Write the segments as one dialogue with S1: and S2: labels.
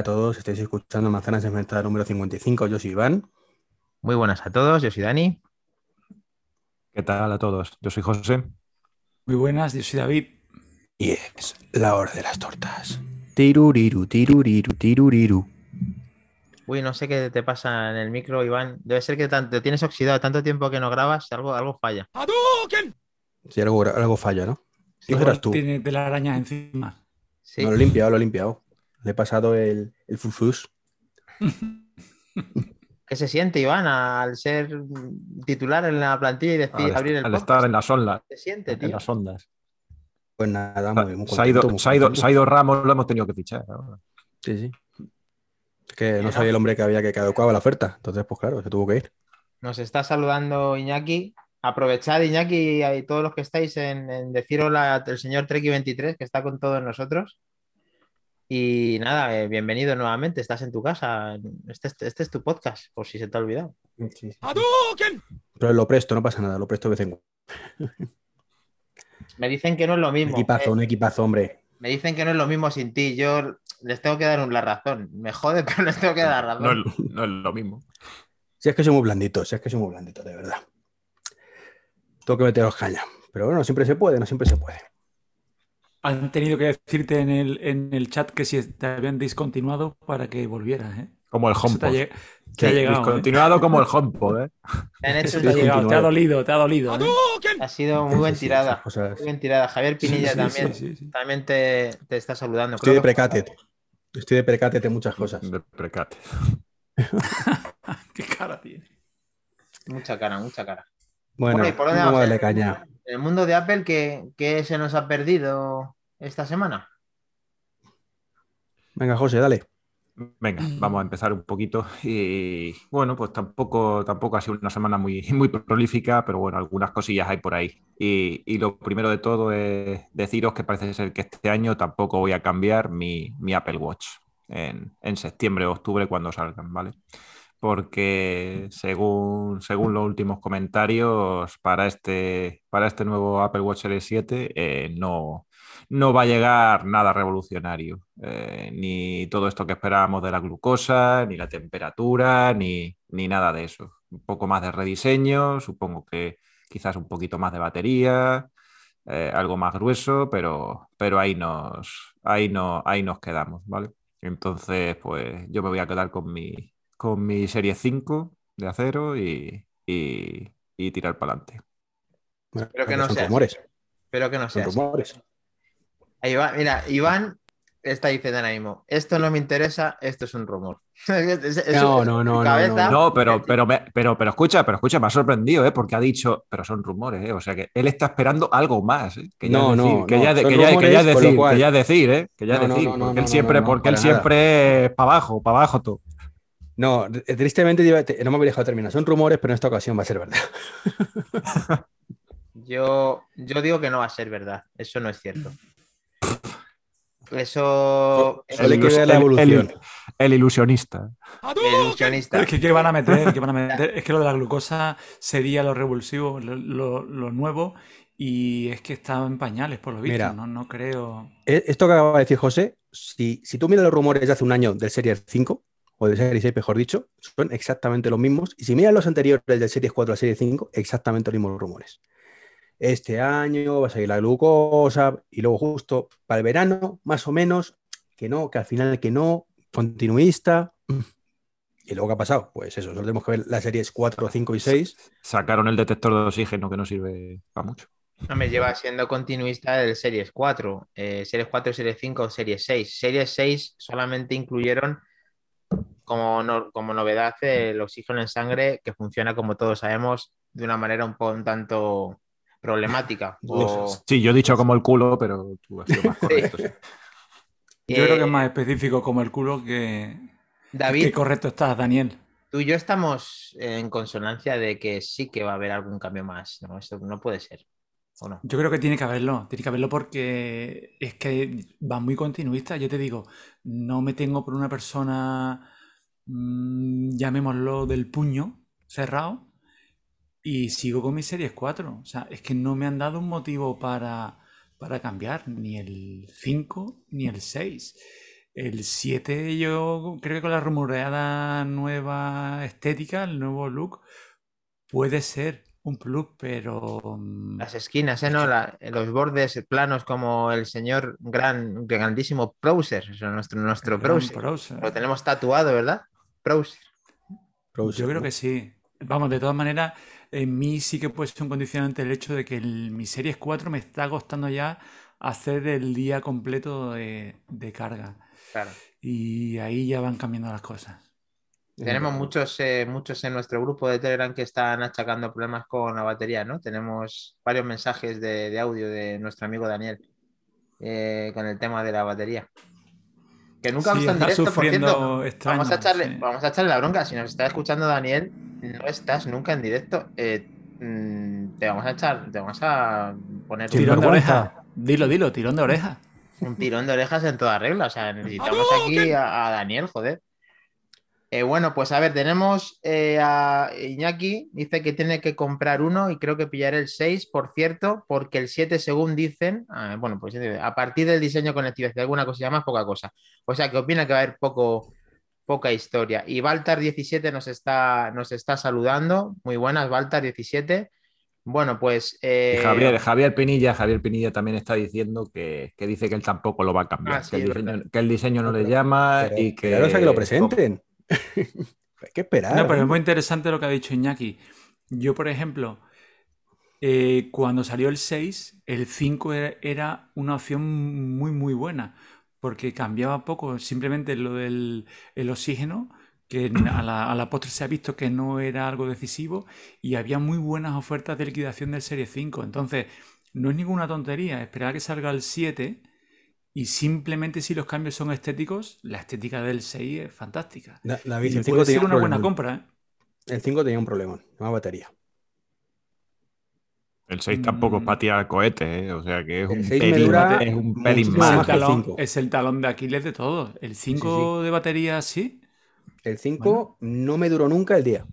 S1: Hola a todos, estáis escuchando Manzanas de Mentada número 55. Yo soy Iván.
S2: Muy buenas a todos, yo soy Dani.
S3: ¿Qué tal a todos? Yo soy José.
S4: Muy buenas, yo soy David.
S1: Y es la hora de las tortas. Tiruriru, tiruriru, tiruriru.
S2: Uy, no sé qué te pasa en el micro, Iván. Debe ser que te tienes oxidado tanto tiempo que no grabas, algo, algo falla.
S1: Si algo, algo falla, ¿no?
S2: Sí,
S1: serás tú.
S4: Tiene telarañas encima.
S2: Sí.
S1: No, lo he limpiado, lo he limpiado. Le he pasado el, el fufus.
S2: ¿Qué se siente, Iván, al ser titular en la plantilla y decir
S3: Al,
S2: abrir el
S3: al
S2: podcast?
S3: estar en las ondas.
S2: ¿Qué se siente,
S3: En
S2: tío?
S3: las ondas.
S1: Pues nada, muy, muy
S3: Se ha ido,
S1: contento, muy
S3: se ha ido- se ha ido Ramos, lo hemos tenido que fichar. ahora.
S1: Sí, sí. Es que no
S2: no.
S1: soy el hombre que había que caducaba la oferta. Entonces, pues claro, se tuvo que ir.
S2: Nos está saludando Iñaki. Aprovechad, Iñaki, y todos los que estáis en, en decir hola al señor Treki23, que está con todos nosotros. Y nada, eh, bienvenido nuevamente. Estás en tu casa. Este, es- este es tu podcast, por si se te ha olvidado.
S1: Pero lo presto, no pasa nada, lo presto de vez en cuando.
S2: Me dicen que no es lo
S1: Un
S2: mismo.
S1: equipazo,
S2: eh,
S1: un equipazo, hombre.
S2: me dicen que no es lo mismo sin ti. Yo les tengo que dar un- la razón. Me jode, pero les tengo que dar la razón.
S3: No es, no es lo mismo.
S1: Si es que soy muy blandito, si es que soy muy blandito, de verdad. Tengo que meteros caña. Pero bueno, siempre se puede, no siempre se puede.
S4: Han tenido que decirte en el, en el chat que si te habían discontinuado para que volvieras, ¿eh?
S3: Como el
S4: te ha,
S3: HomePod.
S4: te ha llegado. ¿eh?
S3: Continuado como el HomePod, ¿eh?
S2: Me han hecho
S4: te ha llegado, te ha
S1: discontinuado.
S4: dolido, te ha dolido. ¿eh?
S2: Ha sido muy buen tirada. Muy bien tirada. Javier Pinilla
S4: Sí, sí,
S2: también.
S4: sí, sí, sí.
S2: También te, te está saludando.
S1: Estoy de
S2: que-
S1: precate. Estoy de precate de muchas cosas.
S3: De precate.
S4: Qué cara tiene.
S2: Mucha cara, mucha cara.
S1: Bueno,
S2: Bueno, ¿y por dónde
S1: vamos a darle caña.
S2: En el mundo de Apple, ¿qué, qué se nos ha perdido esta semana?
S1: Venga, José, dale.
S3: Venga, vamos a empezar un poquito. Y bueno, pues tampoco, tampoco ha sido una semana muy, muy prolífica, pero bueno, algunas cosillas hay por ahí. Y, y lo primero de todo es deciros que parece ser que este año tampoco voy a cambiar mi, mi Apple Watch en, en septiembre o octubre cuando salgan, ¿vale? Porque según, según los últimos comentarios, para este, para este nuevo Apple Watch Series 7 eh, no, no va a llegar nada revolucionario, eh, ni todo esto que esperábamos de la glucosa, ni la temperatura, ni, ni nada de eso. Un poco más de rediseño, supongo que quizás un poquito más de batería, eh, algo más grueso, pero, pero ahí, nos, ahí, no, ahí nos quedamos, ¿vale? Entonces, pues yo me voy a quedar con mi, con mi serie 5 de acero y, y, y tirar para adelante.
S2: Espero que no
S1: son
S2: sea
S1: rumores.
S2: Espero que no sea
S1: Son rumores.
S2: Ahí va, mira, Iván está diciendo ahora mismo, esto no me interesa, esto es un rumor. Es- es-
S1: No,
S2: es-
S1: no, no, no,
S2: cabeza-
S3: No, pero, pero, me- pero, pero escucha, pero escucha, me ha sorprendido, ¿eh? Porque ha dicho, pero son rumores, ¿eh? O sea que él está esperando algo más, ¿eh? Que ya
S1: No,
S3: decir,
S1: no,
S3: que
S1: no,
S3: ya, que ya- que
S1: rumores,
S3: ya decir,
S1: cual-
S3: que ya es decir, ¿eh? Que ya
S1: No, no,
S3: decir,
S1: no, no,
S3: porque él
S1: no,
S3: siempre,
S1: no, no,
S3: porque él
S1: nada.
S3: siempre es para abajo, para abajo todo.
S1: No, d- tristemente no me había dejado terminar. Son rumores, pero en esta ocasión va a ser verdad.
S2: Yo, yo digo que no va a ser verdad, eso no es cierto. Eso
S1: que
S3: ilus-
S1: ver la
S3: el-
S1: evolución.
S3: el- el ilusionista.
S2: el ilusionista.
S4: Es que ¿qué van a meter? ¿Qué van a meter? Es que lo de la glucosa sería lo revulsivo, lo, lo- lo nuevo, y es que estaba en pañales, por lo visto.
S1: Mira.
S4: No, no creo.
S1: E- Esto que acaba de decir José, si, si tú miras los rumores de hace un año del Series 5, o del Series 6, mejor dicho, son exactamente los mismos. Y si miras los anteriores del Series 4 al Series 5, exactamente los mismos rumores. Este año va a salir la glucosa, y luego justo para el verano, más o menos, que no, que al final que no, continuista. ¿Y luego qué ha pasado? Pues eso, solo tenemos que ver las series 4, 5 y 6.
S3: Sacaron el detector de oxígeno que no sirve para mucho.
S2: No me lleva siendo continuista del Series 4, eh, Series 4, Series 5, Series 6. Series 6 solamente incluyeron como, no- como novedad el oxígeno en sangre que funciona, como todos sabemos, de una manera un, po- un tanto problemática. O-
S3: Sí, yo he dicho como el culo, pero tú has sido más correcto. sí.
S4: Yo creo que
S2: Eh,
S4: es más específico como el culo que.
S2: David,
S4: Qué correcto estás, Daniel.
S2: tú y yo estamos en consonancia de que sí que va a haber algún cambio más. No, esto no puede ser. ¿O no?
S4: Yo creo que tiene que haberlo, tiene que haberlo porque es que va muy continuista. Yo te digo, no me tengo por una persona, mm, llamémoslo del puño cerrado, y sigo con mis series 4. O sea, es que no me han dado un motivo para, para cambiar, ni el 5 ni el 6. El 7 yo creo que con la rumoreada nueva estética, el nuevo look, puede ser un plus, pero... mm,
S2: Las esquinas, ¿eh? ¿no? La- los bordes planos como el señor gran, grandísimo sea, nuestro, nuestro.
S4: Browser.
S2: Lo tenemos tatuado, ¿verdad?
S1: Browser,
S4: Yo creo
S1: ¿no?
S4: que sí. Vamos, de todas maneras, en mí sí que puede ser un condicionante el hecho de que el- mi Series 4 me está costando ya hacer el día completo de, de carga.
S2: Claro.
S4: Y ahí ya van cambiando las cosas.
S2: Tenemos muchos, eh, muchos en nuestro grupo de Telegram que están achacando problemas con la batería, ¿no? Tenemos varios mensajes de, de audio de nuestro amigo Daniel eh, con el tema de la batería. Que nunca
S4: Sí,
S2: visto en
S4: está
S2: directo, por
S4: sufriendo
S2: cierto.
S4: extraño,
S2: Vamos a, echarle,
S4: sí.
S2: vamos a echarle la bronca. Si nos está escuchando Daniel, no estás nunca en directo. Eh, mm, te vamos a echar, te vamos a poner un,
S4: Tirón de oreja. Dilo, dilo, tirón de oreja.
S2: un tirón de orejas en toda regla. O sea, necesitamos aquí a, a Daniel, joder. Eh, bueno, pues a ver, tenemos eh, a Iñaki, dice que tiene que comprar uno y creo que pillaré el 6, por cierto, porque el 7, según dicen, ah, bueno, pues a partir del diseño conectividad alguna cosilla más, poca cosa. O sea, que opina que va a haber poco, poca historia. Y Baltar17 nos está, nos está saludando. Muy buenas, Baltar17. Bueno, pues.
S3: Y
S2: eh,
S3: Javier, Javier Pinilla, Javier Pinilla también está diciendo que, que dice que él tampoco lo va a cambiar,
S2: Ah, sí,
S3: que, el diseño,
S2: verdad.
S3: que el diseño no le llama
S1: Pero,
S3: y que...
S1: esperaros a que lo presenten. Hay que esperar.
S4: No, pero es muy interesante lo que ha dicho Iñaki. Yo, por ejemplo, eh, cuando salió el 6, el 5 era, era una opción muy, muy buena, porque cambiaba poco, simplemente lo del el oxígeno, que a la, a la postre se ha visto que no era algo decisivo, y había muy buenas ofertas de liquidación del Serie 5. Entonces, no es ninguna tontería esperar a que salga el 7. Y simplemente si los cambios son estéticos, la estética del 6 es fantástica. Y
S1: David, el 5
S4: puede
S1: tenía
S4: ser
S1: un
S4: una buena compra, ¿eh?
S1: El 5 tenía un problema, una batería.
S3: El 6 tampoco es
S4: Mm.
S3: tirar cohete, ¿eh? o sea que es
S1: El
S3: un
S1: 6 me
S3: pelín,
S1: dura
S3: es un pelín más.
S4: el,
S1: más el
S4: talón,
S1: 5.
S4: es el talón de Aquiles de todos. El 5 de batería sí.
S1: El 5 no me duró nunca el día.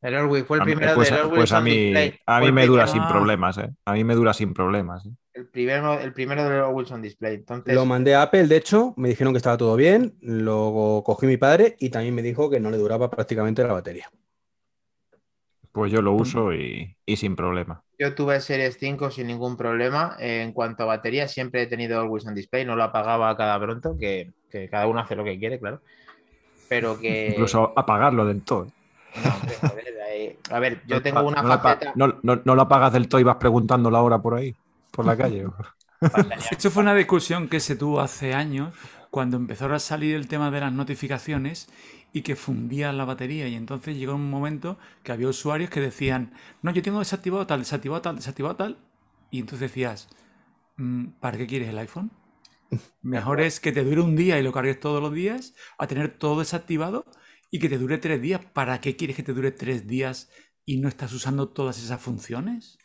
S2: El Orwell fue el
S3: mí-
S2: primero
S3: pues,
S2: del Orwell
S3: pues a
S2: on
S3: mí,
S2: Display.
S3: a
S2: Fue
S3: mí
S2: el
S3: me dura sin problemas, ¿eh? A mí me dura sin problemas. ¿eh?
S2: El primero, el primero del Wilson Display. Entonces,
S1: Lo mandé a Apple, de hecho, me dijeron que estaba todo bien, lo cogí mi padre y también me dijo que no le duraba prácticamente la batería.
S3: Pues yo lo uso y, y sin problema.
S2: yo tuve el Series 5 sin ningún problema. En cuanto a batería, siempre he tenido el Wilson Display, no lo apagaba cada pronto, que, que cada uno hace lo que quiere, claro. Pero que.
S3: Incluso apagarlo del todo. ¿Eh?
S2: No, hombre, joder, eh, a ver, yo
S3: No
S2: tengo una
S3: no,
S2: faceta.
S3: no- no- no lo apagas del todo y vas preguntando la hora por ahí, por la calle.
S4: Esto fue una discusión que se tuvo hace años cuando empezó a salir el tema de las notificaciones y que fundía la batería. Y entonces llegó un momento que había usuarios que decían, no, yo tengo desactivado tal, desactivado tal, desactivado tal. Y entonces decías, "Mm, ¿para qué quieres el iPhone? Mejor es que te dure un día y lo cargues todos los días a tener todo desactivado y que te dure tres días. ¿Para qué quieres que te dure tres días y no estás usando todas esas funciones?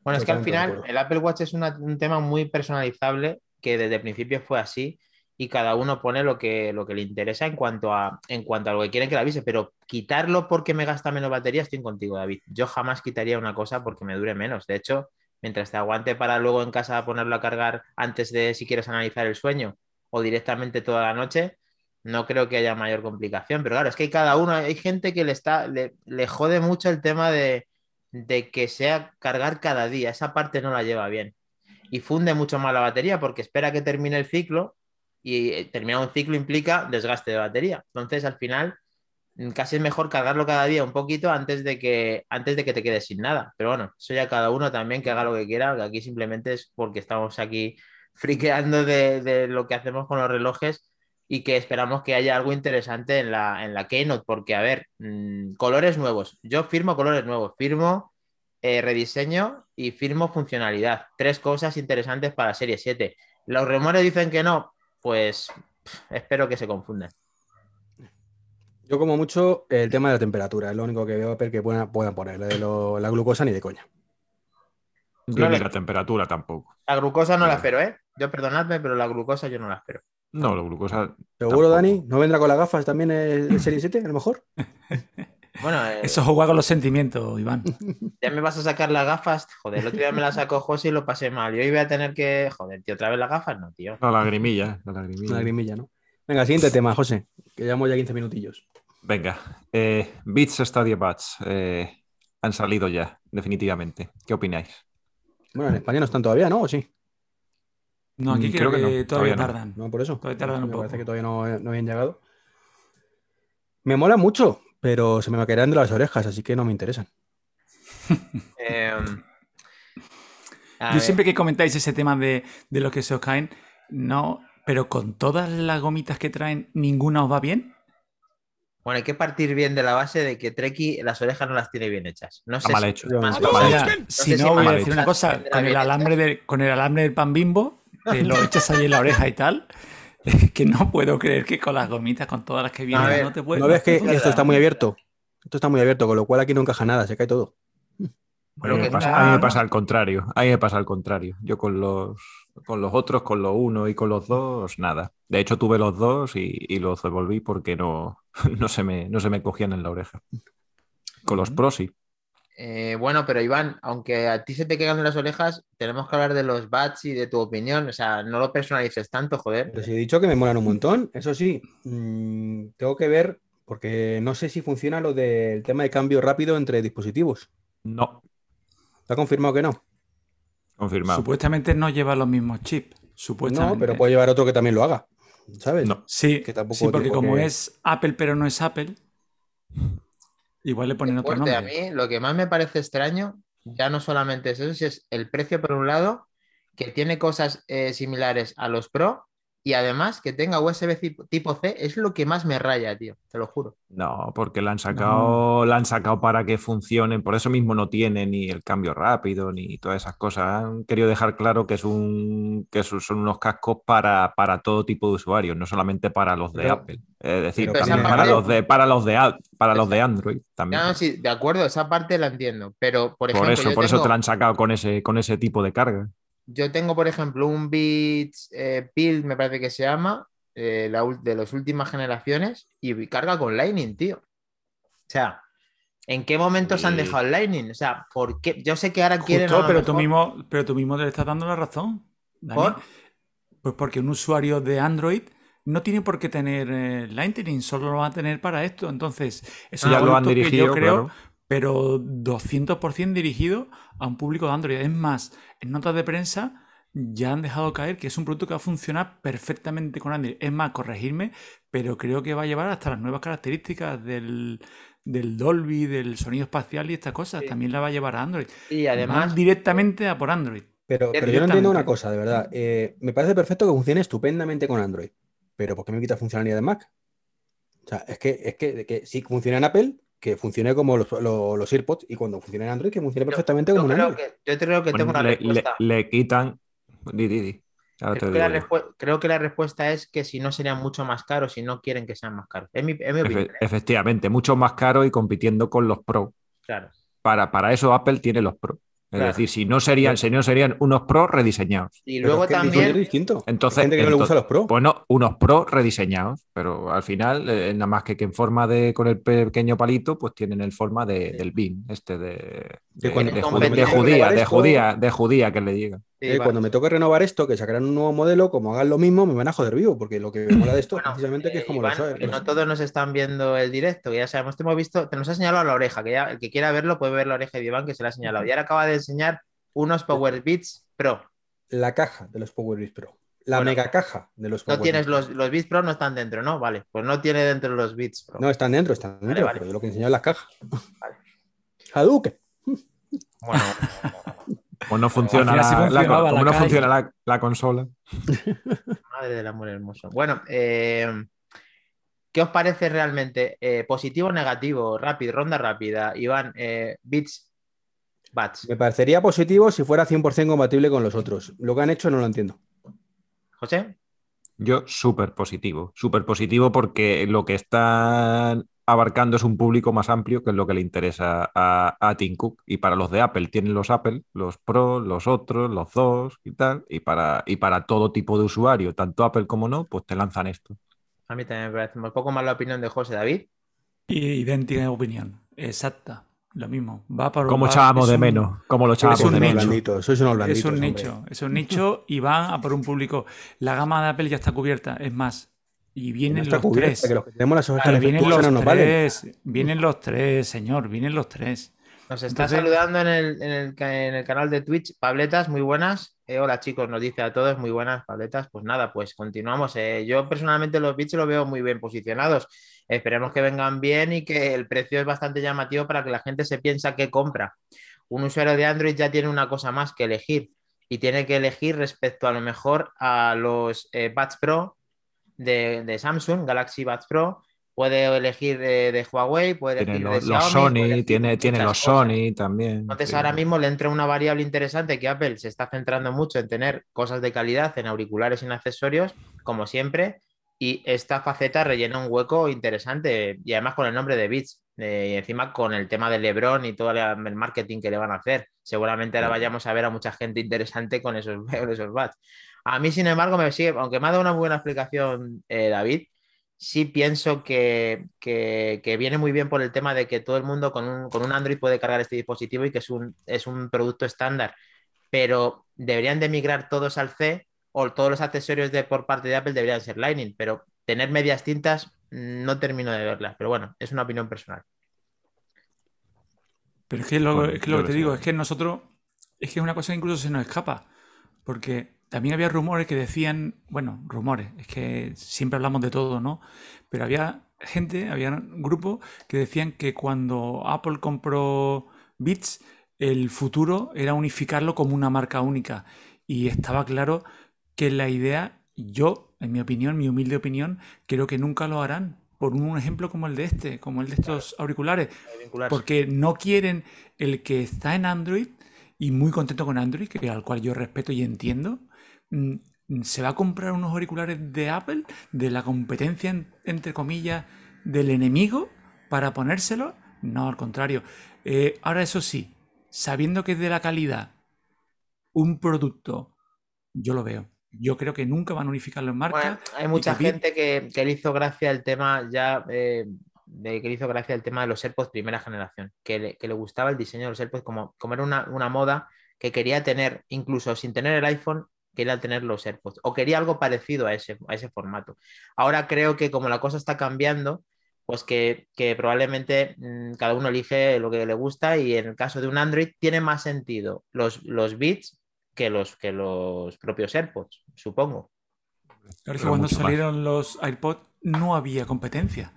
S2: Bueno, es que al final el Apple Watch es una- un tema muy personalizable que desde el principio fue así y cada uno pone lo que, lo que le interesa en cuanto, a, en cuanto a lo que quieren que le avise, pero quitarlo porque me gasta menos batería, estoy contigo, David. Yo jamás quitaría una cosa porque me dure menos. De hecho, mientras te aguante para luego en casa ponerlo a cargar antes de si quieres analizar el sueño o directamente toda la noche, no creo que haya mayor complicación. Pero claro, es que cada uno, hay gente que le está, le, le jode mucho el tema de, de que sea cargar cada día. Esa parte no la lleva bien. Y funde mucho más la batería porque espera que termine el ciclo y eh, terminar un ciclo implica desgaste de batería. Entonces, al final, mm, casi es mejor cargarlo cada día un poquito antes de que, antes de que te quedes sin nada. Pero bueno, eso ya cada uno también que haga lo que quiera, que aquí simplemente es porque estamos aquí friqueando de, de lo que hacemos con los relojes y que esperamos que haya algo interesante en la, en la Keynote, porque, a ver, mm, colores nuevos. Yo firmo colores nuevos, firmo eh, rediseño y firmo funcionalidad. Tres cosas interesantes para Serie 7. Los rumores dicen que no, pues pff, espero que se confundan.
S1: Yo como mucho el tema de la temperatura, es lo único que veo Apple que puedan, puedan poner, de lo- la glucosa ni de coña.
S3: Yo
S2: No
S3: ni
S2: le-
S3: la temperatura tampoco.
S2: La glucosa no la espero, ¿eh? Yo perdonadme, pero la glucosa yo no la espero.
S3: No, la glucosa.
S1: ¿Seguro,
S3: Tampoco.
S1: Dani? ¿No vendrá con las gafas también el, Serie 7, a lo mejor?
S2: Bueno, eh,
S4: Eso juega con los sentimientos, Iván.
S2: ya me vas a sacar las gafas. Joder, el otro día me las sacó José y lo pasé mal. Y hoy voy a tener que. Joder, tío, otra vez las gafas, no, tío.
S3: La lagrimilla, la lagrimilla.
S1: Una lagrimilla, ¿no? Venga, siguiente tema, José, que llevamos ya 15 minutillos.
S3: Venga, eh, Beats Stadia Bats eh, han salido ya, definitivamente. ¿Qué opináis?
S1: Bueno, en España no están todavía, ¿no? ¿O sí?
S4: No, aquí
S3: Mm,
S4: creo,
S3: creo que
S4: que,
S3: no,
S4: todavía, tardan.
S1: No, por eso.
S4: Todavía tardan un
S1: Me
S4: poco.
S1: parece que todavía no, no habían llegado. Me mola mucho, pero se me caerán de las orejas, así que no me interesan.
S2: Em,
S4: Yo
S2: ver,
S4: siempre que comentáis ese tema de, de los que se os caen, no, pero con todas las gomitas que traen, ¿ninguna os va bien?
S2: Bueno, hay que partir bien de la base de que Treki las orejas no las tiene bien hechas. No sé
S3: mal
S2: si-
S3: hecho.
S4: si no, voy a decir una cosa, con el, alambre del, con el alambre del pan bimbo, te lo echas ahí en la oreja y tal, es que no puedo creer que con las gomitas, con todas las que vienen,
S2: ver,
S4: no te puedes...
S1: ¿No ves que esto está muy abierto? Esto está muy abierto, con lo cual aquí no encaja nada, se cae todo.
S3: A mí, me
S2: que
S3: pasa,
S2: está-
S3: a mí me pasa al contrario. A mí me pasa al contrario. Yo con los, con los otros, con los uno y con los dos, nada. De hecho, tuve los dos y, y los devolví porque no, no, se me, no se me cogían en la oreja. Con los pros sí.
S2: Eh, bueno, pero Iván, aunque a ti se te en las orejas, tenemos que hablar de los bats y de tu opinión. O sea, no lo personalices tanto, joder.
S1: Si he dicho que me molan un montón, eso sí, mm, tengo que ver, porque no sé si funciona lo del tema de cambio rápido entre dispositivos.
S3: No,
S1: ¿Está confirmado que no?
S3: confirmado.
S4: Supuestamente no lleva los mismos chips, supuestamente.
S1: No, pero puede llevar otro que también lo haga, ¿sabes?
S3: No.
S4: Sí,
S1: que tampoco
S4: sí, porque como
S1: que-
S4: es Apple pero no es Apple, igual le ponen otro nombre.
S2: a mí lo que más me parece extraño, ya no solamente es eso, si es el precio por un lado, que tiene cosas eh, similares a los Pro y además que tenga USB tipo- C, es lo que más me raya, tío, te lo juro.
S3: No, porque la han sacado, la han sacado para que funcionen, por eso mismo no tiene ni el cambio rápido ni todas esas cosas. Han querido dejar claro que es un que son unos cascos para, para todo tipo de usuarios, no solamente para los de
S1: Pero-
S3: Apple. Es decir, también para
S2: parte-
S3: los de para los de para los de Android también.
S2: No, sí, de acuerdo, esa parte la entiendo, pero por ejemplo,
S3: por eso,
S2: yo,
S3: por eso te la han sacado con ese, con ese tipo de carga.
S2: Yo tengo, por ejemplo, un Beats eh, Build, me parece que se llama, eh, la de las últimas generaciones, y carga con Lightning, tío. O sea, ¿en qué momentos han
S3: Sí.
S2: dejado el Lightning? O sea, ¿por qué? Yo sé que ahora quieren.
S4: Justo, pero tú mismo, pero tú mismo te estás dando la razón. Dani.
S2: ¿Por?
S4: Pues porque un usuario de Android no tiene por qué tener eh, Lightning, solo lo va a tener para esto. Entonces, eso
S3: Ah,
S4: es
S3: ya lo han dirigido,
S4: yo creo,
S3: claro.
S4: Pero 200% dirigido a un público de Android. Es más, en notas de prensa ya han dejado caer que es un producto que va a funcionar perfectamente con Android. Es más, corregirme, pero creo que va a llevar hasta las nuevas características del, del Dolby, del sonido espacial y estas cosas.
S2: Sí.
S4: También la va a llevar a Android.
S2: Y además,
S4: Van directamente a por Android.
S1: Pero, yo no entiendo una cosa, de verdad. Eh, me parece perfecto que funcione estupendamente con Android, pero ¿por qué me quita funcionalidad de Mac? O sea, es que, es que, de que si funciona en Apple, que funcione como los, los, los AirPods, y cuando funcione en Android, que funcione perfectamente
S2: yo
S1: como en Android.
S2: que, yo creo que tengo una
S3: le,
S2: respuesta.
S3: le quitan. Di, di, di. Ahora te
S2: Creo que, la creo que respuesta es que si no serían mucho más caros, si no quieren que sean más caros. Es mi, es mi opinión.
S3: Efe- efectivamente, mucho más caro y compitiendo con los Pro.
S2: Claro.
S3: Para, para eso Apple tiene los Pro. Es
S2: Claro.
S3: decir, si no serían, si no serían unos Pro rediseñados.
S2: Y luego
S1: es que
S2: también,
S1: distinto.
S3: Entonces,
S1: Hay gente que no le gusta
S3: entonces-
S1: los Pro.
S3: Pues no, unos Pro rediseñados, pero al final, eh, nada más que, que en forma de, con el pequeño palito, pues tienen el forma de, del BIM, este de, de, de judía, de judía, de judía que le llega.
S2: Sí,
S1: Eh, cuando me toque renovar esto, que sacarán un nuevo modelo, como hagan lo mismo, me van a joder vivo, porque lo que me mola de esto
S2: Bueno,
S1: es precisamente que es
S2: eh,
S1: como
S2: Iván,
S1: lo sabe.
S2: que no todos nos están viendo el directo, que ya sabemos, te hemos visto, te nos ha señalado la oreja, que ya el que quiera verlo puede ver la oreja de Iván que se la ha señalado. Y ahora acaba de enseñar unos Power Beats Pro.
S1: La caja de los Power Beats Pro. La
S2: Bueno,
S1: mega caja de los
S2: No tienes los, los Beats Pro, no están dentro, ¿no? Vale, pues no tiene dentro los Beats Pro.
S1: No, están dentro, están dentro,
S2: vale.
S1: pero yo lo que enseño es las cajas.
S2: Vale.
S1: Hadouken.
S2: Bueno,
S3: Pues no funciona, la, como
S4: la
S3: no funciona la, la consola.
S2: madre del amor hermoso. Bueno, eh, ¿qué os parece realmente? Eh, ¿Positivo o negativo? Rápido, ronda rápida. Iván, eh, Beats, Bats.
S1: Me parecería positivo si fuera 100% compatible con los otros. Lo que han hecho no lo entiendo.
S2: José,
S3: Yo súper positivo, súper positivo porque lo que están abarcando es un público más amplio que es lo que le interesa a, a Tim Cook. Y para los de Apple tienen los Apple, los Pro, los otros, los dos y tal. Y para, y para todo tipo de usuario, tanto Apple como no, pues te lanzan esto.
S2: a mí también me parece un poco más la opinión de José David.
S4: Y idéntica opinión. Exacta. Lo mismo. Va por,
S3: Como
S4: va-
S3: echábamos
S4: es
S3: de
S4: un-
S3: menos. Como lo
S4: es
S3: echábamos
S4: un
S3: de menos.
S4: nicho.
S1: blanditos, sois unos
S4: Es
S1: blanditos,
S4: un
S1: hombre.
S4: nicho, es un nicho y van a por un público. La gama de Apple ya está cubierta, es más. Y vienen los
S1: cubierta,
S4: tres.
S1: que los que tenemos las
S4: Claro, vienen los
S1: no nos valen.
S4: tres. Vienen los tres, señor. Vienen los tres.
S2: Nos está
S4: Entonces-
S2: saludando en el, en, el, en el canal de Twitch, Pabletas, muy buenas. Eh, hola chicos, nos dice a todos, muy buenas, Pabletas. Pues nada, pues continuamos. Eh, yo personalmente los bits los veo muy bien posicionados. Esperemos que vengan bien y que el precio es bastante llamativo para que la gente se piensa que compra. Un usuario de Android ya tiene una cosa más que elegir y tiene que elegir respecto a lo mejor a los eh, Buds Pro de, de Samsung, Galaxy Buds Pro. Puede elegir de Huawei, puede
S3: Tiene
S2: elegir
S3: los,
S2: de
S3: los
S2: Xiaomi, puede
S3: Sony, tiene, tiene los
S2: cosas.
S3: Sony también.
S2: Entonces
S3: sí.
S2: ahora mismo le entra una variable interesante que Apple se está centrando mucho en tener cosas de calidad en auriculares y en accesorios, como siempre, y esta faceta rellena un hueco interesante y además con el nombre de Beats eh, y encima con el tema de LeBron y todo la- el marketing que le van a hacer. Seguramente ahora vayamos a ver a mucha gente interesante con esos, con esos bats. A mí, sin embargo, me sigue, aunque me ha dado una buena explicación eh, David, sí pienso que, que- que viene muy bien por el tema de que todo el mundo con un, con un Android puede cargar este dispositivo y que es un, es un producto estándar, pero deberían de migrar todos al C o todos los accesorios de, por parte de Apple deberían ser Lightning, pero tener medias tintas no termino de verlas, pero bueno, es una opinión personal.
S4: Pero es que lo,
S3: Bueno,
S4: es que lo que
S3: lo
S4: te
S3: sé.
S4: digo es que nosotros, es que es una cosa que incluso se nos escapa, porque también había rumores que decían, bueno, rumores, es que siempre hablamos de todo, ¿no? Pero había gente, había un grupo que decían que cuando Apple compró Beats, el futuro era unificarlo como una marca única. Y estaba claro que la idea, yo, en mi opinión, mi humilde opinión, creo que nunca lo harán. Por un ejemplo como el de este, como el de estos auriculares. Porque no quieren el que está en Android y muy contento con Android, que al cual yo respeto y entiendo, se va a comprar unos auriculares de Apple, de la competencia, en- entre comillas, del enemigo, para ponérselos. No, al contrario. Eh, ahora, eso sí, sabiendo que es de la calidad un producto, yo lo veo. Yo creo que nunca van a unificarlo en marca.
S2: Bueno, hay mucha
S4: que
S2: gente que, que le hizo gracia el tema ya, eh, de, que le hizo gracia el tema de los AirPods primera generación, que le, que le gustaba el diseño de los AirPods como, como era una, una moda que quería tener, incluso sin tener el iPhone, quería tener los AirPods o quería algo parecido a ese, a ese formato. Ahora creo que como la cosa está cambiando, pues que, que probablemente mm, cada uno elige lo que le gusta y en el caso de un Android tiene más sentido los, los Beats que los, que los propios AirPods, supongo.
S4: Claro, que cuando
S3: más.
S4: salieron los iPods no había competencia.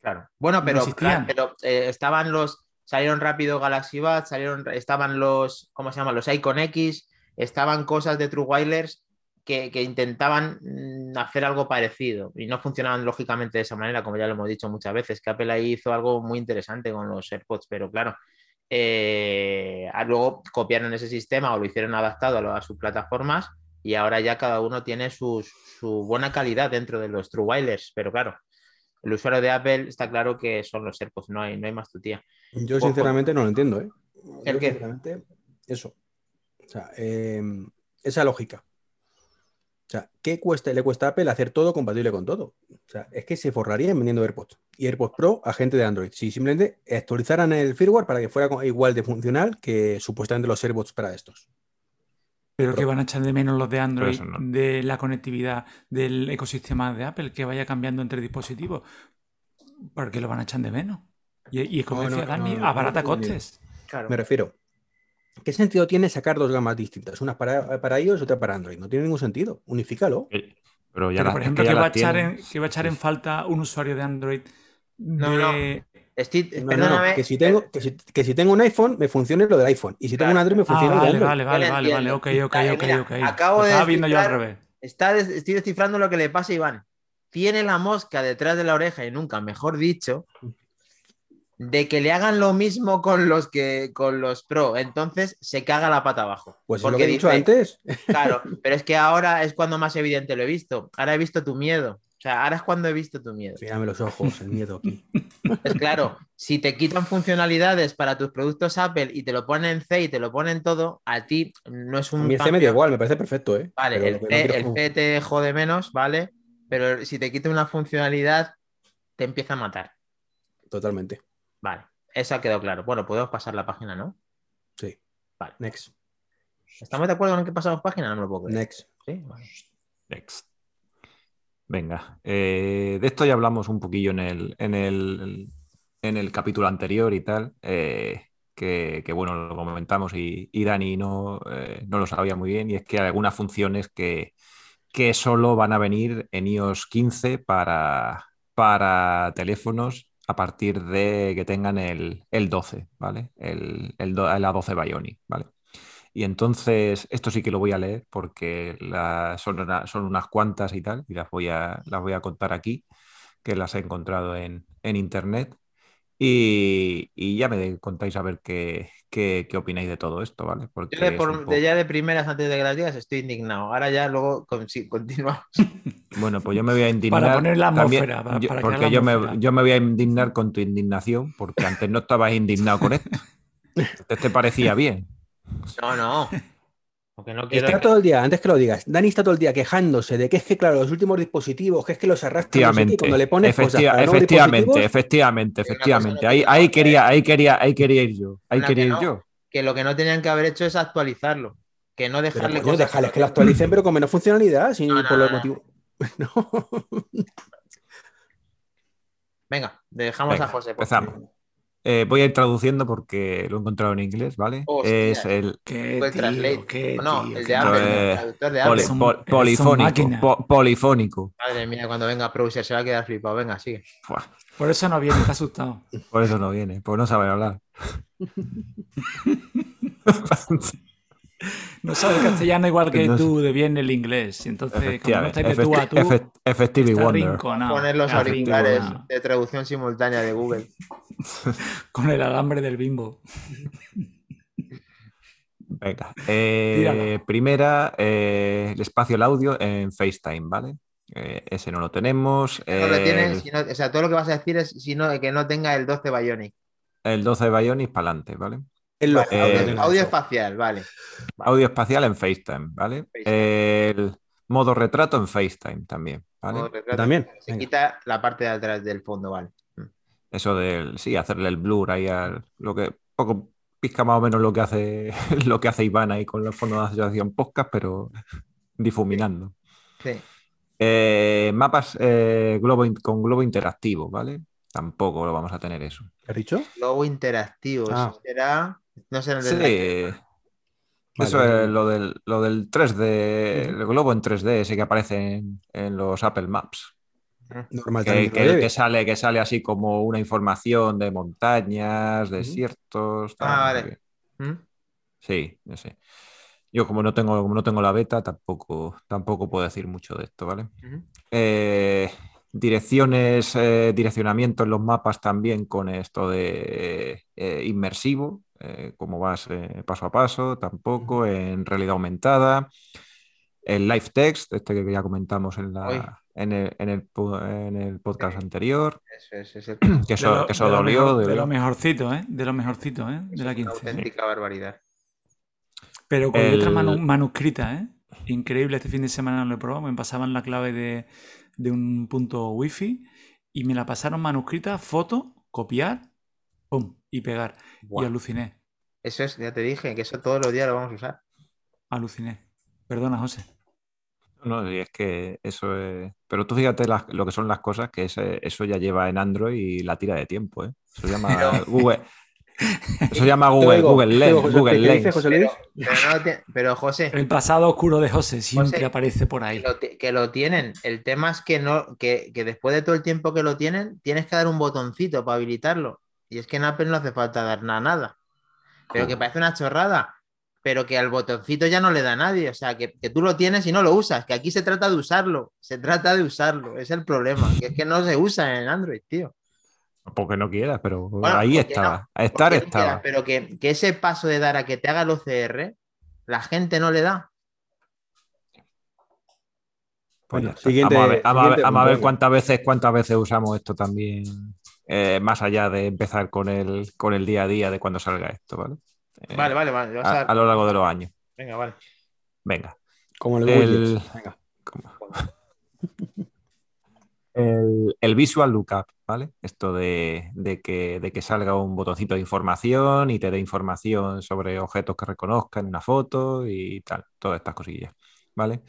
S2: Claro. Bueno,
S4: No
S2: pero,
S4: existían.
S2: pero eh, estaban los. Salieron rápido Galaxy Buds, salieron, estaban los. ¿Cómo se llama? Los Icon X, estaban cosas de True Wireless que, que intentaban mm, hacer algo parecido y no funcionaban lógicamente de esa manera, como ya lo hemos dicho muchas veces, que Apple ahí hizo algo muy interesante con los AirPods, pero claro. eh, luego copiaron ese sistema o lo hicieron adaptado a, lo- a sus plataformas y ahora ya cada uno tiene sus- su buena calidad dentro de los True pero claro, el usuario de Apple está claro que son los AirPods, no hay, no hay más tutía.
S1: Yo sinceramente no lo entiendo, ¿eh?
S2: ¿El
S1: Yo,
S2: qué?
S1: eso. O sea, eh, esa lógica. O sea, ¿qué cuesta, le cuesta a Apple hacer todo compatible con todo? O sea, es que se forrarían vendiendo AirPods y AirPods Pro a gente de Android. Si simplemente actualizaran el firmware para que fuera igual de funcional que supuestamente los AirPods para estos.
S4: Pero que van a echar de menos los de Android,
S3: no.
S4: de la conectividad del ecosistema de Apple, que vaya cambiando entre dispositivos. Porque lo van a echar de menos. Y, y como
S1: No,
S4: decía
S1: no,
S4: Dani,
S1: no, no,
S4: abarata
S1: no, no, no.
S4: costes.
S2: Claro.
S1: Me refiero. ¿Qué sentido tiene sacar dos gamas distintas? Una para, para iOS y otra para Android. No tiene ningún sentido. Unifícalo.
S3: Eh, Pero ya
S4: Pero, por ejemplo,
S3: que
S4: va, a echar en, que va a echar en falta un usuario de Android
S2: No,
S4: de-
S2: Steve,
S1: No, no, no,
S2: perdóname.
S1: que, si tengo, que, si, que si tengo un iPhone, me funcione lo del iPhone. Y si tengo un. Android, me
S4: Ah,
S1: funcione lo de
S4: vale,
S1: Android.
S4: vale, vale, vale, vale, ok, ok,
S2: Vale,
S4: ok,
S2: mira,
S4: ok.
S2: acabo de
S4: estaba viendo yo al revés.
S2: Está des- estoy descifrando lo que le pasa a Iván. Tiene la mosca detrás de la oreja y nunca, mejor dicho, de que le hagan lo mismo con los que con los Pro. Entonces se caga la pata abajo.
S1: Pues es lo que he dicho antes.
S2: Claro, pero es que ahora es cuando más evidente lo he visto. Ahora he visto tu miedo. O sea, ahora es cuando he visto tu miedo.
S1: Mírame los ojos, el miedo aquí.
S2: Es claro, si te quitan funcionalidades para tus productos Apple y te lo ponen en C y te lo ponen todo, a ti no es
S1: A
S2: un
S1: mí el C me da igual, me parece perfecto, ¿eh?
S2: Vale,
S1: Pero
S2: el
S1: no
S2: C,
S1: quiero-
S2: el C te jode menos, ¿vale? Pero si te quita una funcionalidad, te empieza a matar.
S1: Totalmente.
S2: Vale. Esa ha quedado claro. Bueno, podemos pasar la página, ¿no?
S1: Sí.
S2: Vale.
S1: Next.
S2: ¿Estamos de acuerdo en que pasamos página? No me lo puedo creer.
S1: Next.
S2: Sí, vale.
S3: Next. Venga, eh, de esto ya hablamos un poquillo en el, en el, en el capítulo anterior y tal, eh, que, que, bueno, lo comentamos y, y Dani no, eh, no lo sabía muy bien, y es que hay algunas funciones que, que solo van a venir en iOS 15 para, para teléfonos a partir de que tengan el, el 12, ¿vale? El, el, do- la 12 Bionic, ¿vale? Y entonces, esto sí que lo voy a leer porque la- son, son unas cuantas y tal, y las voy a, las voy a contar aquí, que las he encontrado en, en internet. Y, y ya me contáis a ver qué, qué, qué opináis de todo esto, ¿vale? Porque
S2: Yo de, por- ya de primeras, antes de que las digas, estoy indignado. Ahora ya luego con- sí, continuamos.
S3: Bueno, pues yo me voy a indignar.
S4: Para poner la
S3: también-
S4: atmósfera, para-
S3: yo-
S4: para crear
S3: porque
S4: la
S3: yo me, yo me voy a indignar con tu indignación, porque antes no estabas indignado con esto. Antes te parecía bien.
S2: No, no. Porque no quiero.
S1: Está todo el día, antes que lo digas, Dani está todo el día quejándose de que es que, claro, los últimos dispositivos, que es que los arrastran no sé cuando le pones cosas
S3: efectiva-
S1: nuevos
S3: efectivamente, efectivamente, efectivamente. Ahí, ahí quería, ahí quería, ahí quería ir yo. Ahí quería
S2: que
S3: ir
S2: no.
S3: yo.
S2: Que lo que no tenían que haber hecho es actualizarlo. Que no
S1: pero
S2: dejarle cosas.
S1: déjales que lo actualicen, pero con menos funcionalidad, sin,
S2: No, no,
S1: por los motivos. No.
S2: Venga, dejamos
S3: Venga,
S2: a José.
S3: empezamos.
S2: favor.
S3: Eh, voy a ir traduciendo porque lo he encontrado en inglés, ¿vale?
S2: Hostia.
S3: Es el
S4: ¿Qué,
S2: Google
S4: tío?
S2: Translate.
S4: ¿Qué,
S2: no, el
S4: ¿Qué
S2: de Apple,
S3: Eh,
S2: el traductor de Apple.
S3: Pol-
S4: son
S3: polifónico. po- polifónico.
S2: Madre mía, cuando venga Browser se va a quedar flipado. Venga, sigue.
S3: Buah,
S4: Por eso no viene, está asustado.
S3: por eso no viene, pues no sabe hablar.
S4: No sabe castellano igual que
S3: No sé.
S4: tú de bien el inglés. Entonces, como no
S3: Efectivamente,
S4: estáis de tú a tú,
S3: efecti- efect- Effective
S4: está
S3: Wonder.
S4: rinconado.
S2: Poner los auriculares de traducción simultánea de Google.
S4: Con el alambre del bimbo.
S3: Venga. eh, primera, eh, el espacio el audio en FaceTime, ¿vale? Eh, ese no lo tenemos.
S2: No lo
S3: El-
S2: tienes, si no- o sea, todo lo que vas a decir es si no, que no tenga el 12 Bionic.
S3: El 12 Bionic para adelante, ¿vale? Eh,
S1: que
S2: audio, espacial, vale.
S3: Audio espacial en FaceTime, ¿vale?
S2: FaceTime.
S3: El modo retrato en FaceTime también, ¿vale?
S2: Modo retrato.
S1: También,
S2: Se
S1: venga.
S2: quita la parte de atrás del fondo, vale.
S3: Eso del, sí, hacerle el blur ahí al, lo que poco pizca más o menos lo que hace lo que hace Iván ahí con los fondos de asociación podcast, pero difuminando.
S2: Sí.
S3: Eh, mapas eh, globo in- con globo interactivo, ¿vale? Tampoco lo vamos a tener eso.
S1: ¿Qué has dicho?
S2: Logo interactivo.
S1: Ah.
S2: eso será. No el
S3: Sí,
S2: del-
S3: eso es lo del, lo del 3D, el globo en 3D, ese que aparece en, en los Apple Maps.
S1: Normal
S3: Que, sale, que sale así como una información de montañas, desiertos. tal,
S2: Ah, vale. ¿Mm?
S3: Sí, no sé. Yo como no tengo, como no tengo la beta, tampoco, tampoco puedo decir mucho de esto, ¿vale? Eh, direcciones, eh, direccionamiento en los mapas también con esto de eh, inmersivo, eh, como vas eh, paso a paso, tampoco, en realidad aumentada. El live text, este que ya comentamos en, la-. En, el, en el en el podcast anterior,
S2: Eso es, es el-
S3: que eso,
S4: de lo,
S3: que eso
S4: de lo
S3: dolió.
S4: mejor- de lo mejorcito, ¿eh? De lo mejorcito, ¿eh? De la
S2: es una
S4: 15.
S2: auténtica barbaridad.
S4: Pero con
S3: El-
S4: letras manu- manuscritas, ¿eh? Increíble, este fin de semana lo he probado, me pasaban la clave de, de un punto wifi y me la pasaron manuscrita, foto, copiar, pum, y pegar. Y aluciné,
S2: Eso es, ya te dije, que eso todos los días lo vamos a usar.
S4: aluciné. Perdona, José.
S3: No, y es que eso es... Pero tú fíjate las- lo que son las cosas, que ese- eso ya lleva en Android y la tira de tiempo, ¿eh? Eso se llama Google... Eso se llama Google, Google Lens,
S1: José,
S3: Google
S1: ¿qué dice
S3: Lens.
S1: José Luis?
S2: Pero, no José,
S4: El pasado oscuro de José siempre
S2: José,
S4: aparece por
S2: que
S4: ahí.
S2: lo, que lo tienen. El tema es que no, que, que después de todo el tiempo que lo tienen, tienes que dar un botoncito para habilitarlo. Y es que en Apple no hace falta dar na- nada. Pero que parece una chorrada. Pero que al botoncito ya no le da nadie. O sea, que, que tú lo tienes y no lo usas. Que aquí se trata de usarlo. Se trata de usarlo. Es el problema. Que es que no se usa en Android, tío.
S3: Porque no quieras, pero
S2: Bueno,
S3: ahí estaba.
S2: no,
S3: a estar
S2: no
S3: estaba.
S2: Pero que, que ese paso de dar a que te haga el OCR, la gente no le da.
S3: Pues
S1: Bueno, siguiente-
S3: vamos a ver, vamos a ver-
S1: siguiente
S3: vamos a ver
S1: punto,
S3: cuántas veces, cuántas veces usamos esto también, eh, más allá de empezar con el, con el día a día de cuando salga esto, ¿vale? Eh,
S2: Vale, vale, vale. vas
S3: a,
S2: a-
S3: a lo largo de los años.
S2: Venga, vale.
S3: Venga.
S1: Como el,
S3: El-.
S1: Venga.
S3: ¿cómo? El, el Visual Lookup, ¿vale? Esto de, de que, de que salga un botoncito de información y te dé información sobre objetos que reconozca en una foto y tal, todas estas cosillas, ¿vale?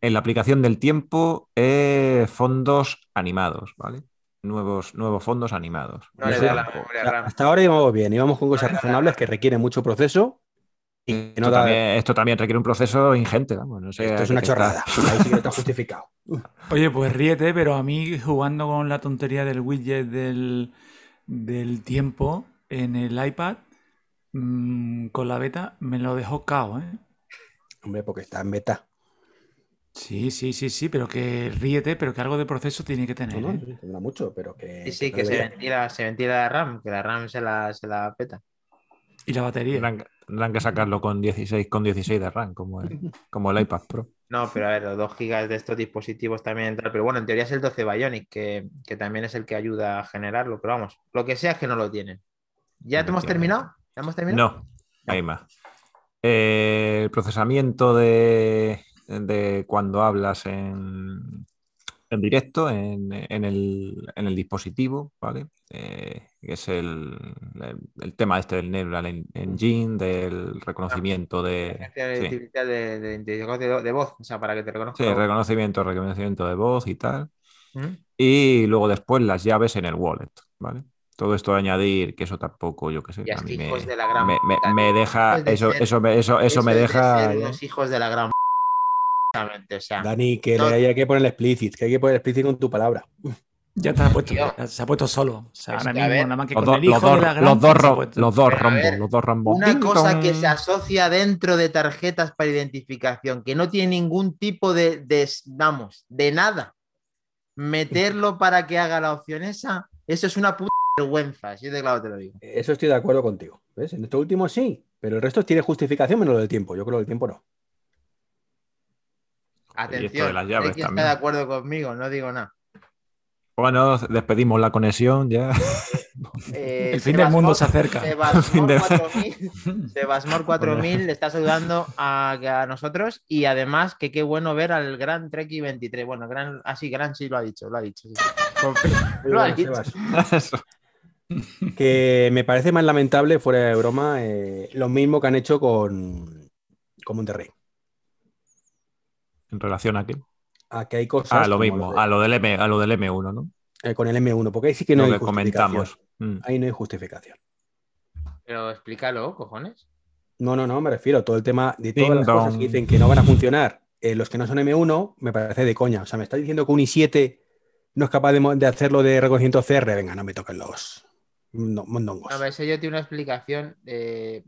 S3: En la aplicación del tiempo, eh, fondos animados, ¿vale? Nuevos, nuevos fondos animados.
S2: No le
S1: Eso-
S2: da la memoria RAM.
S1: Hasta ahora íbamos bien, íbamos con cosas razonables que requieren mucho proceso y que
S3: Esto,
S1: no da.
S3: también, esto también requiere un proceso ingente, vamos, no sé
S1: Esto es una chorrada. Ahí sí que está justificado.
S4: Oye, pues ríete, pero a mí jugando con la tontería del widget del, del tiempo en el iPad mm, con la beta me lo dejó cao, ¿eh?
S1: Hombre, porque está en beta.
S4: Sí, sí, sí, sí, pero que ríete, pero que algo de proceso tiene que
S1: No,
S4: tener,
S1: no,
S4: ¿eh?
S1: sí, tendrá mucho, pero que.
S2: Sí, sí,
S1: no
S2: que se ventila, se ventila la RAM, que la RAM se la, se la peta.
S4: Y la batería.
S3: Tendrán, que- tendrán que sacarlo con 16, con 16 de RAM, como el, como el iPad Pro.
S2: No, pero a ver, los 2 GB de estos dispositivos también entran. Pero bueno, en teoría es el 12 Bionic, que, que también es el que ayuda a generarlo. Pero vamos, lo que sea es que no lo tienen. ¿Ya te hemos terminado? ¿Ya hemos terminado?
S3: No, hay más. Eh, el procesamiento de, de cuando hablas en, en directo, en, en el, en el dispositivo, ¿vale? Eh, que es el, el- el tema este del Neural En- Engine, del reconocimiento de... Sí.
S2: de, de inteligencia de, de voz, o sea, para que te reconozca.
S3: Sí, reconocimiento, reconocimiento de voz y tal.
S2: ¿Mm?
S3: Y luego después las llaves en el wallet, ¿vale? Todo esto de añadir, que eso tampoco, yo qué sé, a mí me,
S2: hijos de la gran
S3: me, me- deja, eso, eso, me, eso, eso me deja...
S2: unos hijos de la gran. Exactamente, O sea,
S1: Dani, que
S2: No.
S1: hay que poner explicit, que hay que poner explicit con tu palabra.
S4: Ya te ha puesto, se ha puesto solo. O sea, ahora
S2: que, a
S4: mismo,
S2: ver,
S4: nada más que
S3: Los,
S4: con
S3: do-
S4: el hijo
S3: los dos,
S4: de la gran
S3: los dos, los dos los rombos.
S2: una cosa que se asocia dentro de tarjetas para identificación, que no tiene ningún tipo de, de, vamos, de nada. Meterlo para que haga la opción esa, eso es una puta vergüenza, así de claro te lo digo.
S1: Eso estoy de acuerdo contigo. ¿Ves? En este último sí, pero el resto tiene justificación menos lo del tiempo. Yo creo que el tiempo no.
S2: Atención,
S3: de las llaves
S2: quien está de acuerdo conmigo, no digo nada.
S3: Bueno, despedimos la conexión ya.
S2: Eh,
S4: El fin del mundo se acerca.
S2: Sebasmor
S3: del-
S2: 4000 Sebasmor 4000 le está saludando a, a nosotros y además que qué bueno ver al gran Treki 23. Bueno, gran, así, gran sí lo ha dicho, lo ha dicho. sí, Lo ha dicho.
S1: Que me parece más lamentable, fuera de broma, eh, lo mismo que han hecho con, con Monterrey.
S3: En relación a qué?
S1: A que hay cosas.
S3: Ah, lo mismo,
S1: de-
S3: a lo del M, a lo del M1, ¿no?
S1: eh, con el M1, porque ahí sí que no
S3: lo
S1: hay
S3: que
S1: justificación.
S3: comentamos. Mm.
S1: Ahí no hay justificación.
S2: Pero explícalo, cojones.
S1: No, no, no, me refiero a todo el tema de
S3: Ding
S1: todas las cosas que dicen que no van a funcionar. eh, los que no son M1, me parece de coña. O sea, me está diciendo que un i7 no es capaz de, de hacerlo de reconocimiento CR. Venga, no me toquen los no, mondongos.
S2: No, ese yo tiene una explicación, eh,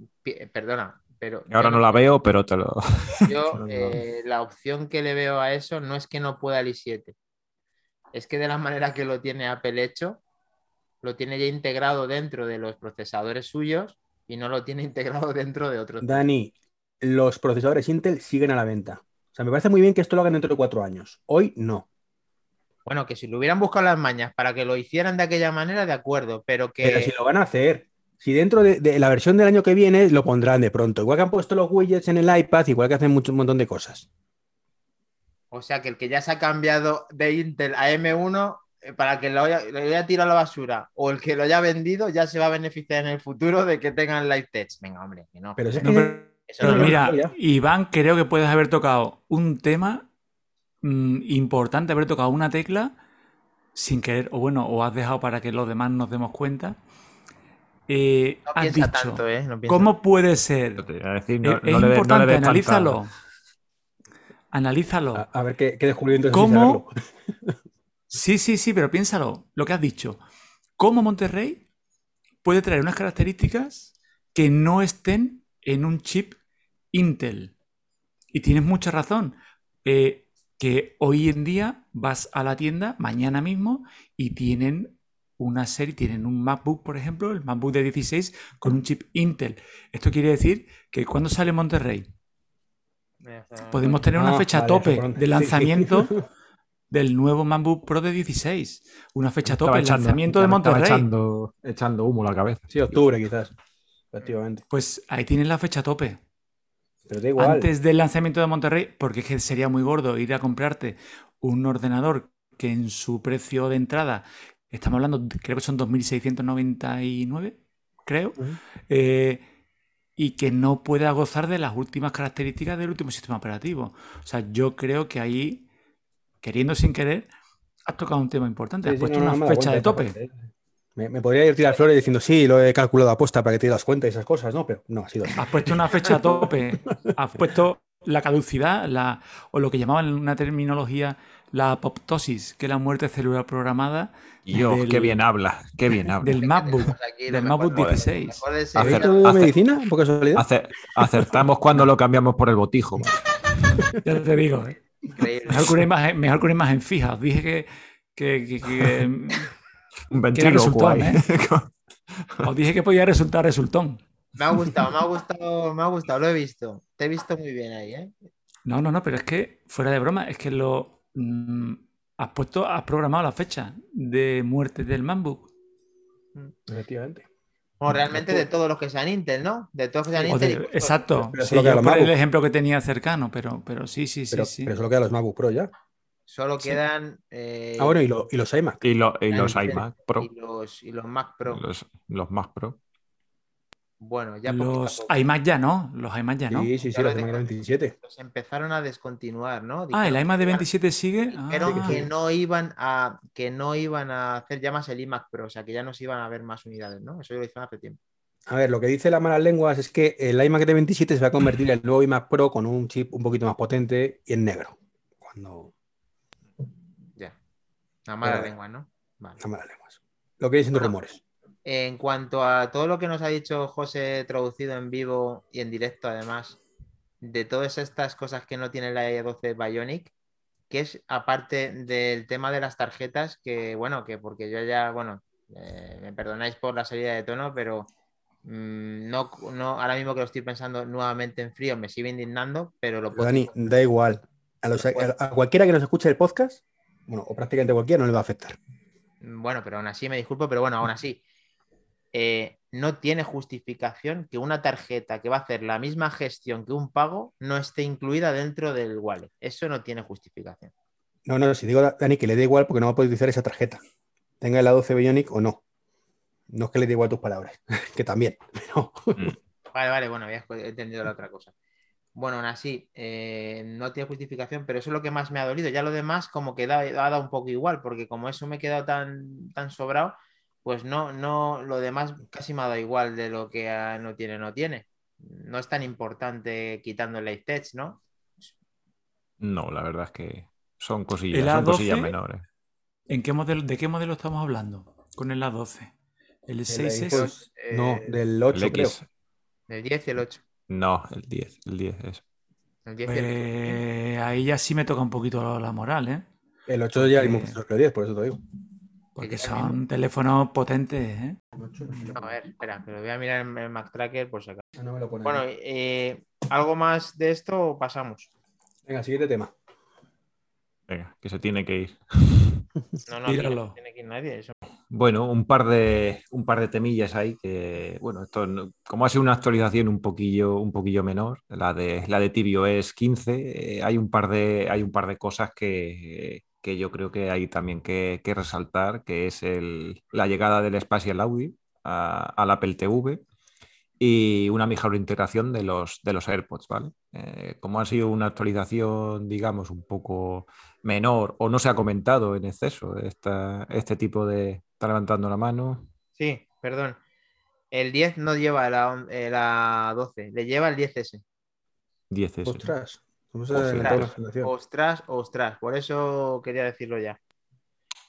S2: perdona, pero
S3: Ahora no la veo, pero te lo.
S2: Yo eh, la opción que le veo a eso no es que no pueda el i7, es que de la manera que lo tiene Apple hecho, lo tiene ya integrado dentro de los procesadores suyos y no lo tiene integrado dentro de otros.
S1: Dani, los procesadores Intel siguen a la venta. O sea, me parece muy bien que esto lo hagan dentro de cuatro años. Hoy no.
S2: Bueno, que si lo hubieran buscado las mañas para que lo hicieran de aquella manera, de acuerdo, pero que
S1: Pero si lo van a hacer. Si dentro de, de la versión del año que viene lo pondrán de pronto. Igual que han puesto los widgets en el iPad, igual que hacen mucho, un montón de cosas.
S2: O sea, que el que ya se ha cambiado de Intel a M1 eh, para que lo haya, lo haya tirado a la basura o el que lo haya vendido ya se va a beneficiar en el futuro de que tengan live test. Venga, hombre, que no.
S1: Pero
S4: No, pero-
S2: Eso
S4: Pero
S2: no lo-
S4: mira. Iván, creo que puedes haber tocado un tema mm, importante, haber tocado una tecla sin querer, o bueno, o has dejado para que los demás nos demos cuenta. Eh,
S2: no
S4: has
S2: piensa
S4: dicho,
S2: tanto, ¿eh? No
S4: ¿cómo puede ser?
S3: Decir,
S4: Es,
S3: no, le
S4: importante, analízalo. Analízalo.
S1: a, a ver qué, qué descubrí entonces.
S4: ¿Cómo? Sí, sí, sí, pero piénsalo, lo que has dicho. ¿Cómo Monterrey puede traer unas características que no estén en un chip Intel? Y tienes mucha razón. eh, que hoy en día vas a la tienda mañana mismo y tienen una serie, tienen un MacBook, por ejemplo, el MacBook de 16 con un chip Intel. Esto quiere decir que cuando sale Monterrey podemos tener una
S1: Ah,
S4: fecha tope de
S1: sí.
S4: lanzamiento del nuevo MacBook Pro de 16. Una fecha tope, el lanzamiento de Monterrey.
S3: Echando, echando humo a la cabeza.
S1: Sí, octubre quizás. Efectivamente.
S4: Pues ahí tienes la fecha tope.
S1: Pero da igual.
S4: Antes del lanzamiento de Monterrey, porque es que sería muy gordo ir a comprarte un ordenador que en su precio de entrada estamos hablando, creo que son 2.699, creo, eh, y que no pueda gozar de las últimas características del último sistema operativo. O sea, yo creo que ahí, queriendo sin querer, has tocado un tema importante. Has
S1: sí,
S4: puesto
S1: no, no,
S4: una fecha de tope.
S1: parte, ¿eh? Me, me podría ir tirar flores diciendo, sí, lo he calculado a aposta para que te das cuenta y esas cosas, ¿no? Pero no, ha sido así.
S4: Has puesto una fecha a tope, has puesto la caducidad, la, o lo que llamaban en una terminología la apoptosis, que es la muerte celular programada
S3: Dios,
S4: del-
S3: qué bien habla, qué bien habla.
S4: del MacBook, del MacBook 16.
S2: mejor del
S3: Hacer-
S2: Sevilla.
S1: ¿Esto de
S3: hace-
S1: medicina, por casualidad?
S3: Ace- acertamos cuando lo cambiamos por el botijo.
S4: Ya te digo, ¿eh?
S2: Increíble.
S4: mejor, que una imagen, mejor que una imagen fija. Os dije que, que- que- que-
S3: Un
S4: resultón, ¿eh? Os dije que podía resultar resultón.
S2: Me ha gustado, me ha gustado, me ha gustado, lo he visto. Te he visto muy bien ahí, ¿eh?
S4: No, no, no, pero es que, fuera de broma, es que lo has puesto, has programado la fecha de muerte del MacBook.
S1: Efectivamente.
S2: O realmente de todos los que sean Intel, ¿no? De todos los que sean
S4: O de-
S2: Intel. incluso-
S4: exacto.
S1: pero
S4: Sí,
S1: solo
S4: yo por el ejemplo que tenía cercano, pero, pero sí, sí, sí,
S1: Pero,
S4: sí.
S1: pero eso lo queda los MacBook Pro ya.
S2: Solo
S4: Sí.
S2: quedan. eh,
S1: Ah, bueno, y, lo- y los iMac.
S3: Y, lo- y los
S2: Intel
S3: iMac Pro,
S2: y los, y los Mac Pro.
S3: los, los Mac Pro.
S2: Bueno, ya
S4: Los
S2: poco.
S4: iMac ya no, los iMac ya no.
S1: Sí, sí, sí, los
S2: lo
S1: iMac de
S2: dejo.
S1: 27.
S2: Los empezaron a descontinuar, ¿no?
S4: Ah, el
S2: Dijeron
S4: iMac de
S2: que iban-
S4: 27 sigue.
S2: Dijeron
S4: Ah.
S2: que no iban a que no iban a hacer ya más el iMac Pro, o sea que ya no se iban a ver más unidades, ¿no? Eso ya lo hicieron hace tiempo.
S1: A ver, lo que dice las malas lenguas es que el iMac de 27 se va a convertir en el nuevo iMac Pro con un chip un poquito más potente y en negro. Cuando
S2: Ya. La mala
S1: Pero-
S2: lengua, ¿no? Vale.
S1: las malas lenguas. Lo que dicen
S2: Bueno.
S1: rumores.
S2: En cuanto a todo lo que nos ha dicho José traducido en vivo y en directo, además, de todas estas cosas que no tiene la E12 Bionic, que es aparte del tema de las tarjetas, que bueno, que porque yo ya, bueno, eh, me perdonáis por la salida de tono, pero mm, no, no, ahora mismo que lo estoy pensando nuevamente en frío, me sigue indignando, pero lo puedo
S1: Dani, da igual. A, los- a- cualquiera que nos escuche el podcast, bueno, o prácticamente cualquiera, no le va a afectar.
S2: Bueno, pero aún así me disculpo, pero bueno, aún así. Eh, no tiene justificación que una tarjeta que va a hacer la misma gestión que un pago no esté incluida dentro del wallet. Eso no tiene justificación.
S1: No, no, si digo a Dani que le da igual porque no va a poder utilizar esa tarjeta. Tenga la 12 Bionic o no. No es que le dé igual tus palabras, que también. Pero
S2: Vale, vale, bueno, había entendido la otra cosa. Bueno, aún así, eh, no tiene justificación, pero eso es lo que más me ha dolido. Ya lo demás, como que da, ha dado un poco igual, porque como eso me he quedado tan, tan sobrado, pues no, no, lo demás casi me ha dado igual de lo que ah, no tiene, no tiene. No es tan importante quitando el light touch, ¿no?
S3: No, la verdad es que son cosillas,
S4: El
S3: son
S4: A12
S3: cosillas menores.
S4: ¿En qué modelo, ¿De qué modelo estamos hablando con el A12? ¿El
S1: El
S4: 6
S1: iPhone.
S4: es?
S2: Eh,
S1: no, del
S3: El
S1: 8 creo.
S3: X.
S2: El 10 y el 8.
S3: No, el 10, el 10 es.
S2: El 10 y el 8.
S4: Eh, ahí ya sí me toca un poquito la moral, ¿eh?
S1: El 8 ya hay muchos que el 10, por eso te digo.
S4: Porque son teléfonos potentes, ¿eh?
S2: A ver, espera, que lo voy a mirar en el Mac Tracker por si acaso.
S1: Ah, no me lo pone
S2: Bueno, eh, ¿algo más de esto o pasamos?
S1: Venga, siguiente tema.
S3: Venga, que se tiene que ir.
S2: No, no, no tiene que ir nadie. Eso.
S3: Bueno, un par de, un par de temillas ahí que, bueno, esto no- como ha sido una actualización un poquillo, un poquillo menor, la de, la de tvOS 15, eh, hay, un par de, hay un par de cosas que, que yo creo que hay también que, que resaltar, que es el, la llegada del Spatial Audio a- al Apple TV y una mejor integración de los, de los AirPods, ¿vale? Eh, como ha sido una actualización, digamos, un poco menor o no se ha comentado en exceso esta, este tipo de... Está levantando la mano.
S2: Sí, perdón. El 10 no lleva la, eh, la 12, le lleva el 10S.
S3: 10 S.
S1: Ostras. ¿Cómo se
S3: Ostras.
S1: adelantó la generación?
S2: Ostras, ostras. Por eso quería decirlo ya.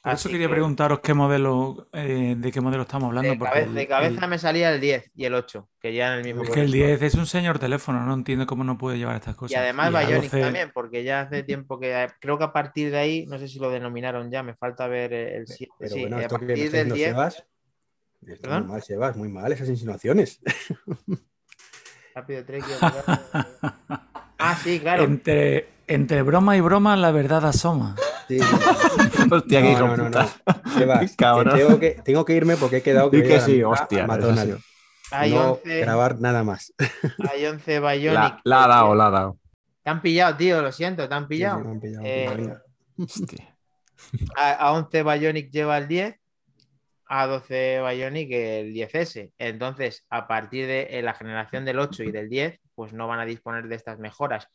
S4: Por eso quería
S2: que,
S4: preguntaros qué modelo, eh, de qué modelo estamos hablando.
S2: De, cabe- cabeza
S4: el-
S2: me salía el 10 y el 8, que ya en el mismo
S4: es que el
S2: proceso.
S4: 10 es un señor teléfono, no entiendo cómo no puede llevar estas cosas.
S2: Y además
S4: el
S2: Bionic
S4: A12
S2: también, porque ya hace tiempo que creo que a partir de ahí, no sé si lo denominaron ya, me falta ver el 7.
S1: Pero
S2: sí,
S1: bueno,
S2: a
S1: esto que me
S2: partir
S1: está
S2: del
S1: diciendo
S2: 10.
S1: Sebas. Está
S2: ¿Perdón?
S1: muy mal, Sebas, muy mal esas insinuaciones.
S2: Rápido Trek y el- Ah, sí, claro.
S4: entre, entre broma y broma, la verdad asoma.
S1: Sí, sí.
S3: Hostia, qué
S1: No, no,
S3: de
S1: no, no. Sebas,
S3: Qué
S1: que
S3: cabrón.
S1: tengo, que, tengo que irme porque he quedado que
S3: que
S1: a a
S3: sí, hostia,
S1: a
S2: Hay
S1: no
S2: 11,
S1: grabar nada más.
S2: hay 11 Bionic.
S3: La, la ha dado, la ha dado.
S2: Te han pillado, tío, lo siento, te han pillado.
S1: sí, me han pillado,
S2: Eh.
S3: Hostia.
S2: A, a 11 Bionic lleva el 10 A12 Bionic el 10S. Entonces, a partir de la generación del 8 y del 10, pues no van a disponer de estas mejoras.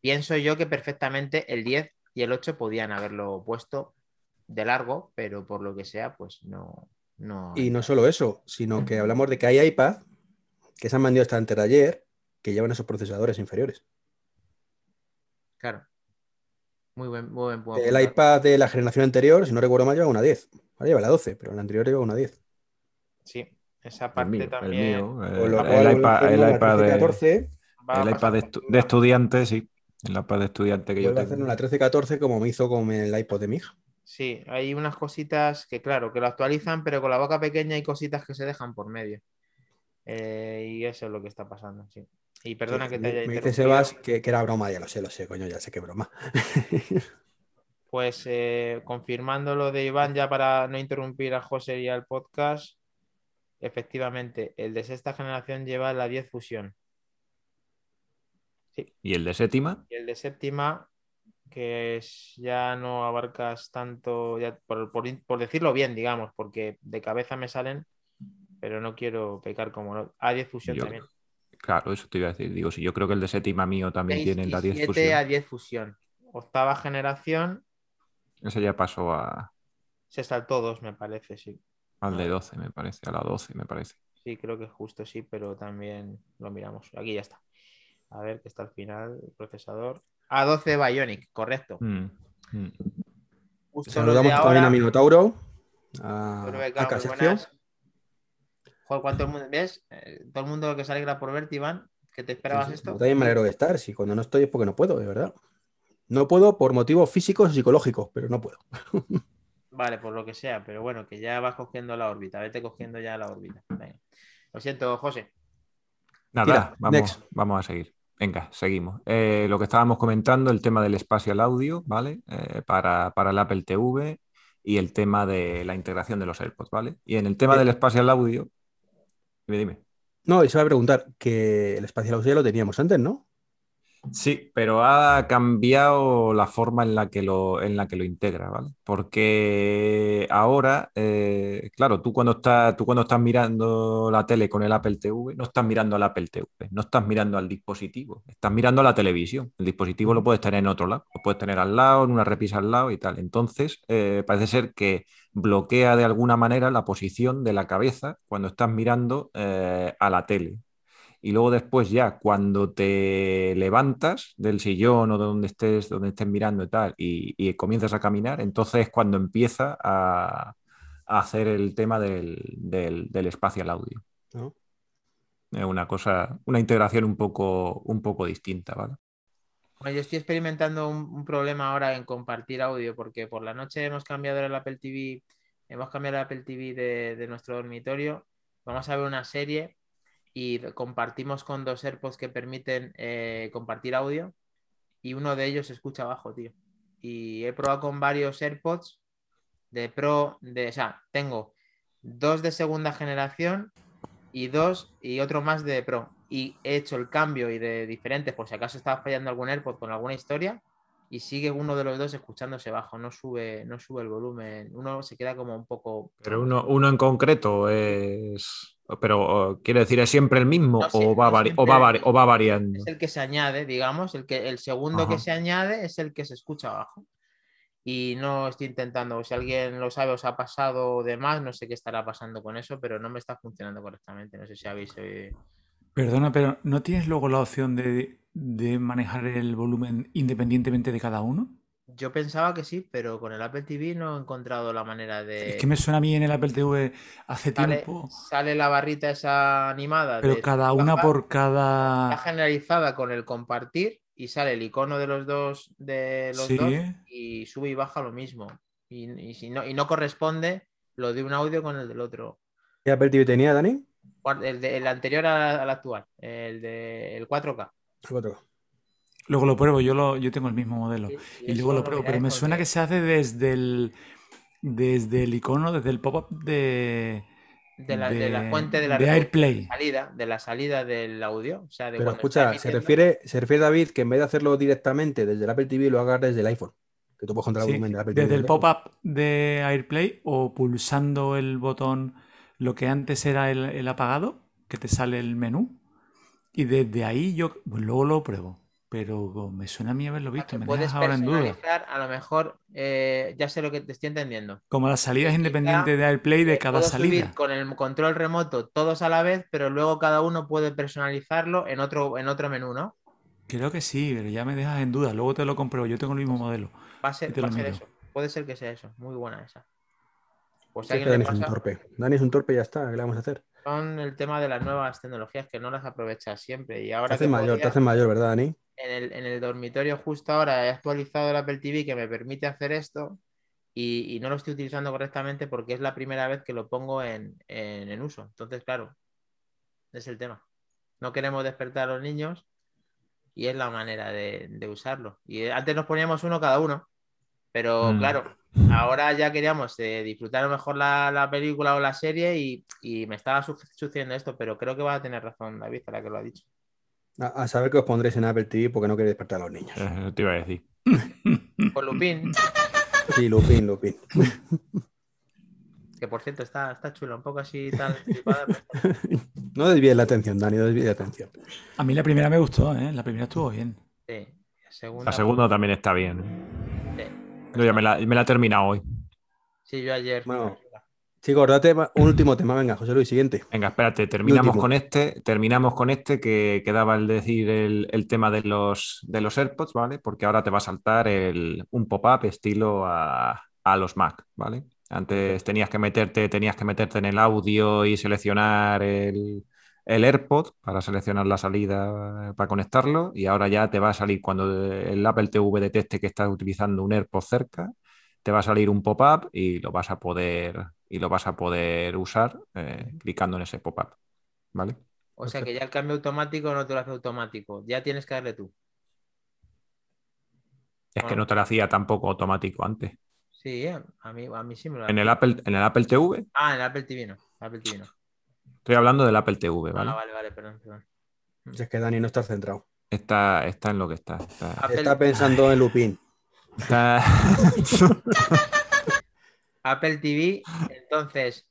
S2: Pienso yo que perfectamente el 10 y el 8 podían haberlo puesto de largo, pero por lo que sea, pues no. no...
S1: Y no solo eso, sino que hablamos de que hay iPad que se han vendido hasta antes de ayer que llevan esos procesadores inferiores.
S2: Claro. Muy buen, muy buen punto.
S1: El iPad de la generación anterior, si no recuerdo mal, lleva una 10. Ahora lleva la 12, pero la anterior lleva una 10.
S2: Sí, esa
S3: El
S2: parte
S3: mío, el
S2: también.
S3: mío, eh, el
S1: cual,
S3: iPad,
S1: tengo
S3: el iPad de,
S1: 13-14,
S2: va a
S3: el
S2: pasar
S3: iPad de, estu-
S2: factura.
S3: de estudiante, sí. El iPad de estudiante que yo
S1: a hacer
S3: tengo.
S1: una 13-14 como me hizo con el iPod de mi hija.
S2: Sí, hay unas cositas que, claro, que lo actualizan, pero con la boca pequeña hay cositas que se dejan por medio. Eh, y eso es lo que está pasando, sí. Y perdona
S1: Sí,
S2: que te
S1: me-
S2: haya
S1: Me dice. Sebas que, que era broma, ya lo sé, lo sé, coño, ya sé que broma.
S2: Pues eh, confirmando lo de Iván, ya para no interrumpir a José y al podcast, efectivamente, el de sexta generación lleva la 10 fusión.
S3: Y el de séptima,
S2: Y el de séptima, que es- ya no abarcas tanto, ya por, por por decirlo bien, digamos, porque de cabeza me salen, pero no quiero pecar como no. A10 fusión
S3: Yo-
S2: también.
S3: claro, eso te iba a decir. Digo, si yo creo que el de séptima mío también
S2: 6
S3: tiene la 10
S2: 7
S3: fusión.
S2: a 10 fusión. Octava generación,
S3: Ese ya pasó a,
S2: se saltó dos, me parece, sí.
S3: Al de 12, me parece, a la 12, me parece.
S2: Sí, creo que justo sí, pero también lo miramos. Aquí ya está. A ver, que está al final el procesador. A12 Bionic, correcto.
S3: Mm, mm.
S1: Saludamos también a Minotauro, a,
S2: Bueno,
S1: a.
S2: Joder, ¿cuánto el mundo ves? Eh, todo el mundo que se alegra por verte, Iván, que te esperabas
S1: Sí, sí,
S2: esto.
S1: Yo también me alegro de estar, si cuando no estoy es porque no puedo, de verdad. No puedo por motivos físicos y psicológicos, pero no puedo.
S2: Vale, por lo que sea, pero bueno, que ya vas cogiendo la órbita, vete cogiendo ya la órbita. Venga. Lo siento, José.
S3: Nada,
S1: Tira,
S3: vamos,
S1: next.
S3: vamos a seguir. Venga, seguimos. Eh, lo que estábamos comentando, el tema del espacial audio, ¿vale? Eh, para, para el Apple TV y el tema de la integración de los AirPods, ¿vale? Y en el tema
S1: Eh.
S3: del espacial audio, dime, dime.
S1: No, y se va a preguntar que el espacial audio ya lo teníamos antes, ¿no?
S3: Sí, pero ha cambiado la forma en la que lo, en la que lo integra, ¿vale? Porque ahora, eh, claro, tú cuando estás, tú cuando estás mirando la tele con el Apple TV, no estás mirando al Apple TV, no estás mirando al dispositivo, estás mirando a la televisión. El dispositivo lo puedes tener en otro lado, lo puedes tener al lado, en una repisa al lado y tal. Entonces, eh, parece ser que bloquea de alguna manera la posición de la cabeza cuando estás mirando eh, a la tele y luego después ya cuando te levantas del sillón o de donde estés, donde estés mirando y tal, y, y comienzas a caminar, entonces es cuando empieza a, a hacer el tema del, del, del espacial audio.
S1: ¿No?
S3: Es una cosa, una integración un poco, un poco distinta, ¿vale?
S2: Bueno, yo estoy experimentando un, un problema ahora en compartir audio, porque por la noche hemos cambiado el Apple TV, hemos cambiado el Apple TV de, de nuestro dormitorio, vamos a ver una serie y compartimos con dos AirPods que permiten eh, compartir audio y uno de ellos se escucha abajo, tío. Y he probado con varios AirPods de Pro, de, o sea, tengo dos de segunda generación y dos y otro más de Pro. Y he hecho el cambio y de diferentes, por si acaso estaba fallando algún AirPod con alguna historia, y sigue uno de los dos escuchándose bajo, no sube, no sube el volumen, uno se queda como un poco.
S3: Pero uno, uno en concreto es... Pero quiere decir, ¿es siempre el mismo
S2: No,
S3: o,
S2: sí,
S3: va vari- o, va vari- o va variando?
S2: Es el que se añade, digamos, el que el segundo que se añade es el que se escucha abajo. Y no estoy intentando, si alguien lo sabe, os ha pasado o demás, no sé qué estará pasando con eso, pero no me está funcionando correctamente. No sé si habéis. eh,
S4: Perdona, pero ¿no tienes luego la opción de, de manejar el volumen independientemente de cada uno?
S2: Yo pensaba que sí, pero con el Apple TV no he encontrado la manera de.
S4: Es que me suena a mí en el Apple TV hace
S2: sale,
S4: tiempo,
S2: sale la barrita esa animada.
S4: pero
S2: de
S4: cada una
S2: baja,
S4: por
S2: Está
S4: cada...
S2: generalizada con el compartir y sale el icono de los dos de los
S4: Sí.
S2: dos y sube y baja lo mismo. Y, y si no, y no corresponde lo de un audio con el del otro.
S1: ¿Qué Apple TV tenía, Dani?
S2: El, de- el anterior al actual, el de el 4K.
S1: El otro.
S4: Luego lo pruebo, yo, lo, yo tengo el mismo modelo. Y luego lo pruebo, pero me suena que se hace desde el, desde el icono, desde el pop-up de,
S2: de la, de la
S4: de-
S2: fuente de la
S4: de AirPlay.
S2: salida, de la salida del audio. O sea, de
S1: Pero escucha, se refiere, se refiere David que en vez de hacerlo directamente desde el Apple TV lo hagas desde el iPhone. que tú puedes controlar
S4: Sí,
S1: el volumen del Apple TV.
S4: desde el pop-up de AirPlay o pulsando el botón, lo que antes era el, el apagado, que te sale el menú. Y desde ahí yo pues luego lo pruebo. Pero me suena a mí haberlo visto, me
S2: puedes
S4: dejas ahora en duda.
S2: personalizar, a lo mejor, eh, ya sé lo que te estoy entendiendo.
S4: Como las salidas independientes de AirPlay de cada
S2: puedo subir
S4: salida.
S2: con el control remoto todos a la vez, pero luego cada uno puede personalizarlo en otro, en otro menú, ¿no?
S4: Creo que sí, pero ya me dejas en duda. Luego te lo compruebo. Yo tengo el mismo modelo.
S2: Va a ser, va a eso. Puede ser que sea eso. Muy buena esa. Pues si
S1: Sí, Dani
S2: le
S1: es un torpe. Dani es un torpe y ya está. ¿Qué le vamos a hacer?
S2: Son el tema de las nuevas tecnologías que no las aprovechas siempre. Y
S1: Te
S2: ahora
S1: haces
S2: que
S1: mayor, te haces mayor, ¿verdad, Dani?
S2: en el, en el dormitorio justo ahora he actualizado el Apple TV que me permite hacer esto y, y no lo estoy utilizando correctamente porque es la primera vez que lo pongo en, en- en uso. Entonces, claro, es el tema. No queremos despertar a los niños y es la manera de, de usarlo. Y antes nos poníamos uno cada uno, pero
S3: Mm.
S2: claro, ahora ya queríamos eh, disfrutar a lo mejor la, la película o la serie y, y me estaba su- sucediendo esto, pero creo que va a tener razón David, la que lo ha dicho.
S1: A, a saber que os pondréis en Apple TV porque no queréis despertar a los niños.
S3: Eh, te iba a decir.
S2: Con Lupin.
S1: Sí, Lupin, Lupin.
S2: Que por cierto está, está chulo, un poco así tal.
S1: No desvíes la atención, Dani, no desvíes la atención.
S4: A mí la primera me gustó, ¿eh? La primera estuvo bien.
S2: Sí. La segunda.
S3: La segunda también está bien.
S2: Sí.
S3: Yo ya me la, me la he terminado hoy.
S2: Sí, yo ayer.
S1: Bueno.
S2: a verla.
S1: Chicos, date un último tema. Venga, José Luis, siguiente.
S3: Venga, espérate, terminamos con este, terminamos con este que quedaba el decir el, el tema de los, de los AirPods, ¿vale? Porque ahora te va a saltar el, un pop-up estilo a, a los Mac, ¿vale? Antes tenías que meterte, tenías que meterte en el audio y seleccionar el, el AirPod para seleccionar la salida para conectarlo y ahora ya te va a salir cuando el Apple TV detecte que estás utilizando un AirPod cerca, te va a salir un pop-up y lo vas a poder y lo vas a poder usar eh, clicando en ese pop-up, ¿vale?
S2: O sea que ya el cambio automático no te lo hace automático. Ya tienes que darle tú.
S3: Es que no te lo hacía tampoco automático antes.
S2: Sí, eh, a mí, a mí sí me lo
S3: En
S2: hace.
S3: el Apple, en el Apple TV,
S2: Ah, en el Apple TV no. Apple TV no.
S3: Estoy hablando del Apple TV, ¿vale?
S2: Ah, vale, vale, perdón, perdón.
S1: Si es que Dani no está centrado.
S3: Está, está en lo que está. Está,
S2: Apple-
S1: Está pensando en Lupin.
S3: está-
S2: Apple TV, entonces,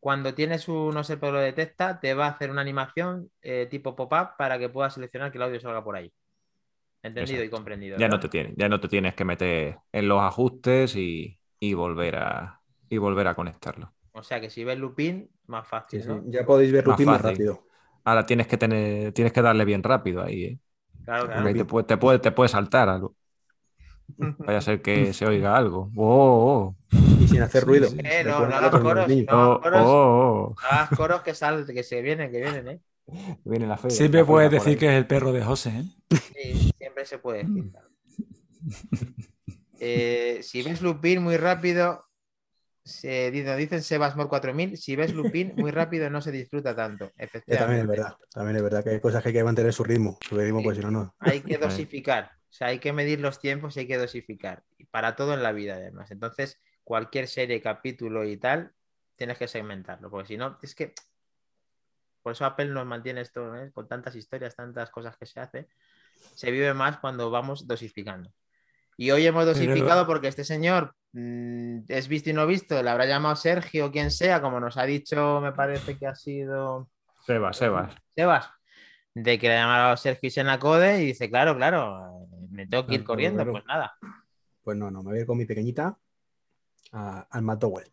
S2: cuando tienes un no sé, pero lo detecta, te va a hacer una animación eh, tipo pop-up para que puedas seleccionar que el audio salga por ahí. Entendido y comprendido.
S3: ya no te tienes, ya no te tienes que meter en los ajustes y, y volver a y volver a conectarlo.
S2: O sea que si ves Lupin, más fácil,
S1: sí.
S2: ¿no?
S1: Ya podéis ver
S3: Más
S1: Lupin más rápido.
S3: Ahora tienes que tener, tienes que darle bien rápido ahí, ¿eh?
S2: Claro, claro.
S3: ahí te puede, te puede, te puede saltar algo. Vaya a ser que se oiga algo. Oh, oh,
S1: Y sin hacer ruido.
S2: Eh, no, no hagas coros, no.
S3: oh,
S2: coros.
S3: oh, oh.
S2: Haz coros que sal, que se vienen, que vienen, ¿eh?
S3: Viene la fe.
S4: Siempre
S3: la
S4: puedes decir
S3: ahí.
S4: que es el perro de José, ¿eh?
S2: Sí, siempre se puede decir. claro. Eh, si ves Lupin muy rápido, se, dice- dicen Sebasmor 4000, si ves Lupin muy rápido no se disfruta tanto.
S1: También es verdad. También es verdad que hay cosas que hay que mantener su ritmo. Su ritmo, pues si no, no.
S2: Hay que dosificar, o sea, hay que medir los tiempos y hay que dosificar. Y para todo en la vida, además. Entonces, cualquier serie, capítulo y tal, tienes que segmentarlo, porque si no, es que. Por eso Apple nos mantiene esto, ¿eh? con tantas historias, tantas cosas que se hace. Se vive más cuando vamos dosificando. Y hoy hemos dosificado porque este señor mm, es visto y no visto, le habrá llamado Sergio o quien sea, como nos ha dicho, me parece que ha sido.
S3: Sebas, Sebas.
S2: Sebas, de que le ha llamado Sergio y se Code y dice, claro, claro, me tengo que ir
S1: Claro,
S2: corriendo.
S1: claro.
S2: Pues nada.
S1: Pues no, no, me voy a ir con mi pequeñita a- al McDowell.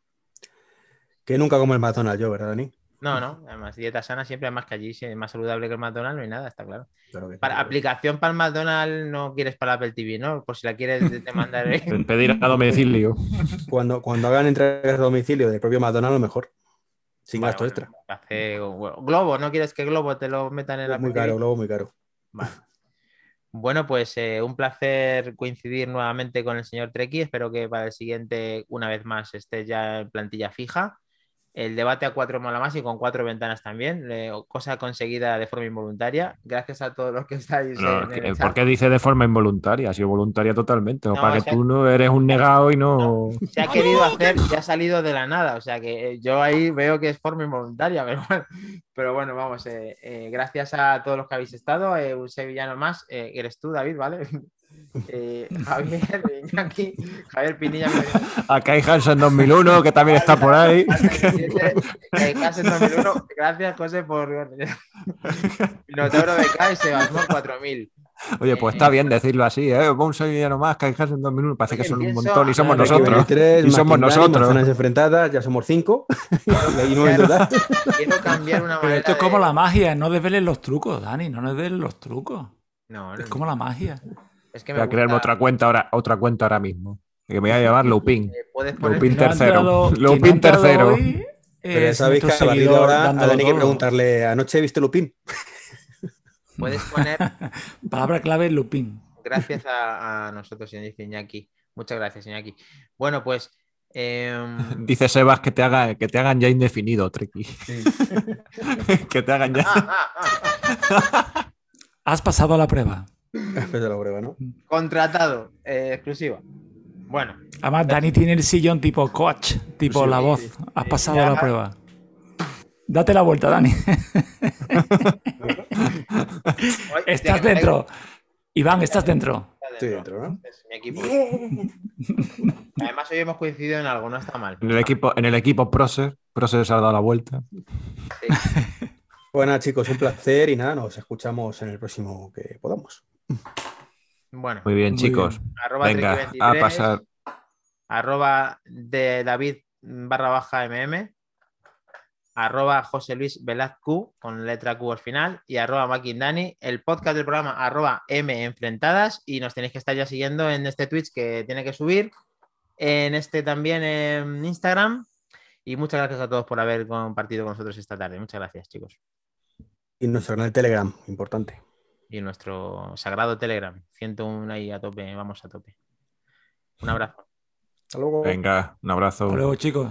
S1: Que nunca como el McDonald's yo, ¿verdad, Dani?
S2: No, no, además, dieta sana siempre, además que allí si es más saludable que el McDonald's, no hay nada, está claro.
S1: Claro que sí,
S2: Para
S1: claro.
S2: aplicación para el McDonald's no quieres para la Apple TV, ¿no? Por si la quieres te- te mandar.
S3: Pe- Pedir a domicilio.
S1: Cuando, cuando hagan entregas a domicilio del propio McDonald's, lo mejor. Sin
S2: Bueno,
S1: gasto
S2: bueno,
S1: extra.
S2: hace- bueno, Globo, ¿no quieres que Globo te lo metan en la
S1: Muy caro,
S2: TV?
S1: luego muy caro.
S2: Vale. Bueno, pues eh, un placer coincidir nuevamente con el señor Treki. Espero que para el siguiente, una vez más, esté ya en plantilla fija. El debate a cuatro mola más y con cuatro ventanas también, eh, cosa conseguida de forma involuntaria. Gracias a todos los que estáis.
S3: No,
S2: en el
S3: ¿Por qué dice de forma involuntaria? Ha sido voluntaria totalmente. No, para
S2: o
S3: que tú no eres un negado y no.
S2: Se ha querido hacer y ha salido de la nada. O sea que eh, yo ahí veo que es forma involuntaria, pero bueno, pero bueno vamos. eh, eh, gracias a todos los que habéis estado. un sevillano más, eres tú, David, ¿vale? Eh, Javier Iñaki, Javier Pinilla.
S3: Acá hay Hansen 2001, que también está por ahí.
S2: Eh, Hansen 2001. Gracias, José, por. Minotauro BK y Sebasmor 4000.
S3: Oye, pues está bien decirlo así, ¿eh? Un sevillano más, que hay Hansen 2001. Parece que son un montón y somos nosotros. Y somos nosotros.
S1: enfrentadas, ya somos cinco. y ahí no en total.
S2: Quiero cambiar una
S4: Pero
S2: manera.
S4: esto es como
S2: de-
S4: la magia, no desveles los trucos, Dani, no desveles los trucos.
S2: No, no,
S4: Es como la magia.
S2: Es que me
S3: Voy a crearme otra cuenta ahora, otra cuenta ahora mismo. Que me voy a llamar Lupin.
S2: eh, poner.
S3: Lupin
S4: ha
S3: tercero.
S4: ha
S3: Lupin tercero.
S4: hoy
S1: Pero ya sabéis que a partir de
S4: seguidor
S1: ahora a Dani hay que preguntarle, ¿anoche viste Lupin?
S2: Puedes poner.
S4: Palabra clave Lupin.
S2: Gracias a, a nosotros, señor Iñaki. Muchas gracias, Iñaki. Bueno, pues. em,
S3: Dice Sebas que te, haga, que te hagan ya indefinido, Treki. que te hagan ya.
S2: ah, ah, ah,
S4: Has pasado la prueba.
S1: Después de la prueba, ¿no?
S2: contratado, eh, exclusiva. Bueno,
S4: Además, Dani tiene el sillón tipo coach, tipo
S1: Sí,
S4: la voz.
S1: sí.
S4: Has pasado
S2: ya.
S4: la prueba. Date la vuelta, Dani. estás dentro. Iván, estás dentro.
S1: Estoy dentro, ¿no?
S2: Es mi equipo. Además, hoy hemos coincidido en algo, no está mal.
S3: En el equipo, en el equipo Procer, Procer se ha dado la vuelta.
S2: Sí.
S1: Bueno, chicos, un placer y nada, nos escuchamos en el próximo que podamos.
S2: Bueno,
S3: Muy bien,
S4: Muy
S3: chicos.
S2: arroba
S3: Venga,
S2: Treki23,
S3: a pasar.
S2: arroba de David barra baja mm, arroba José Luis Velaz Q con letra Q al final y arroba Maquindani, el podcast del programa arroba M enfrentadas y nos tenéis que estar ya siguiendo en este Twitch que tiene que subir, en este también en Instagram y muchas gracias a todos por haber compartido con nosotros esta tarde. Muchas gracias chicos.
S1: Y nuestro canal de Telegram, importante.
S2: Y nuestro sagrado Telegram, 101 ahí a tope, vamos a tope. Un abrazo.
S1: Hasta luego.
S3: Venga, un abrazo.
S4: Hasta luego, chicos.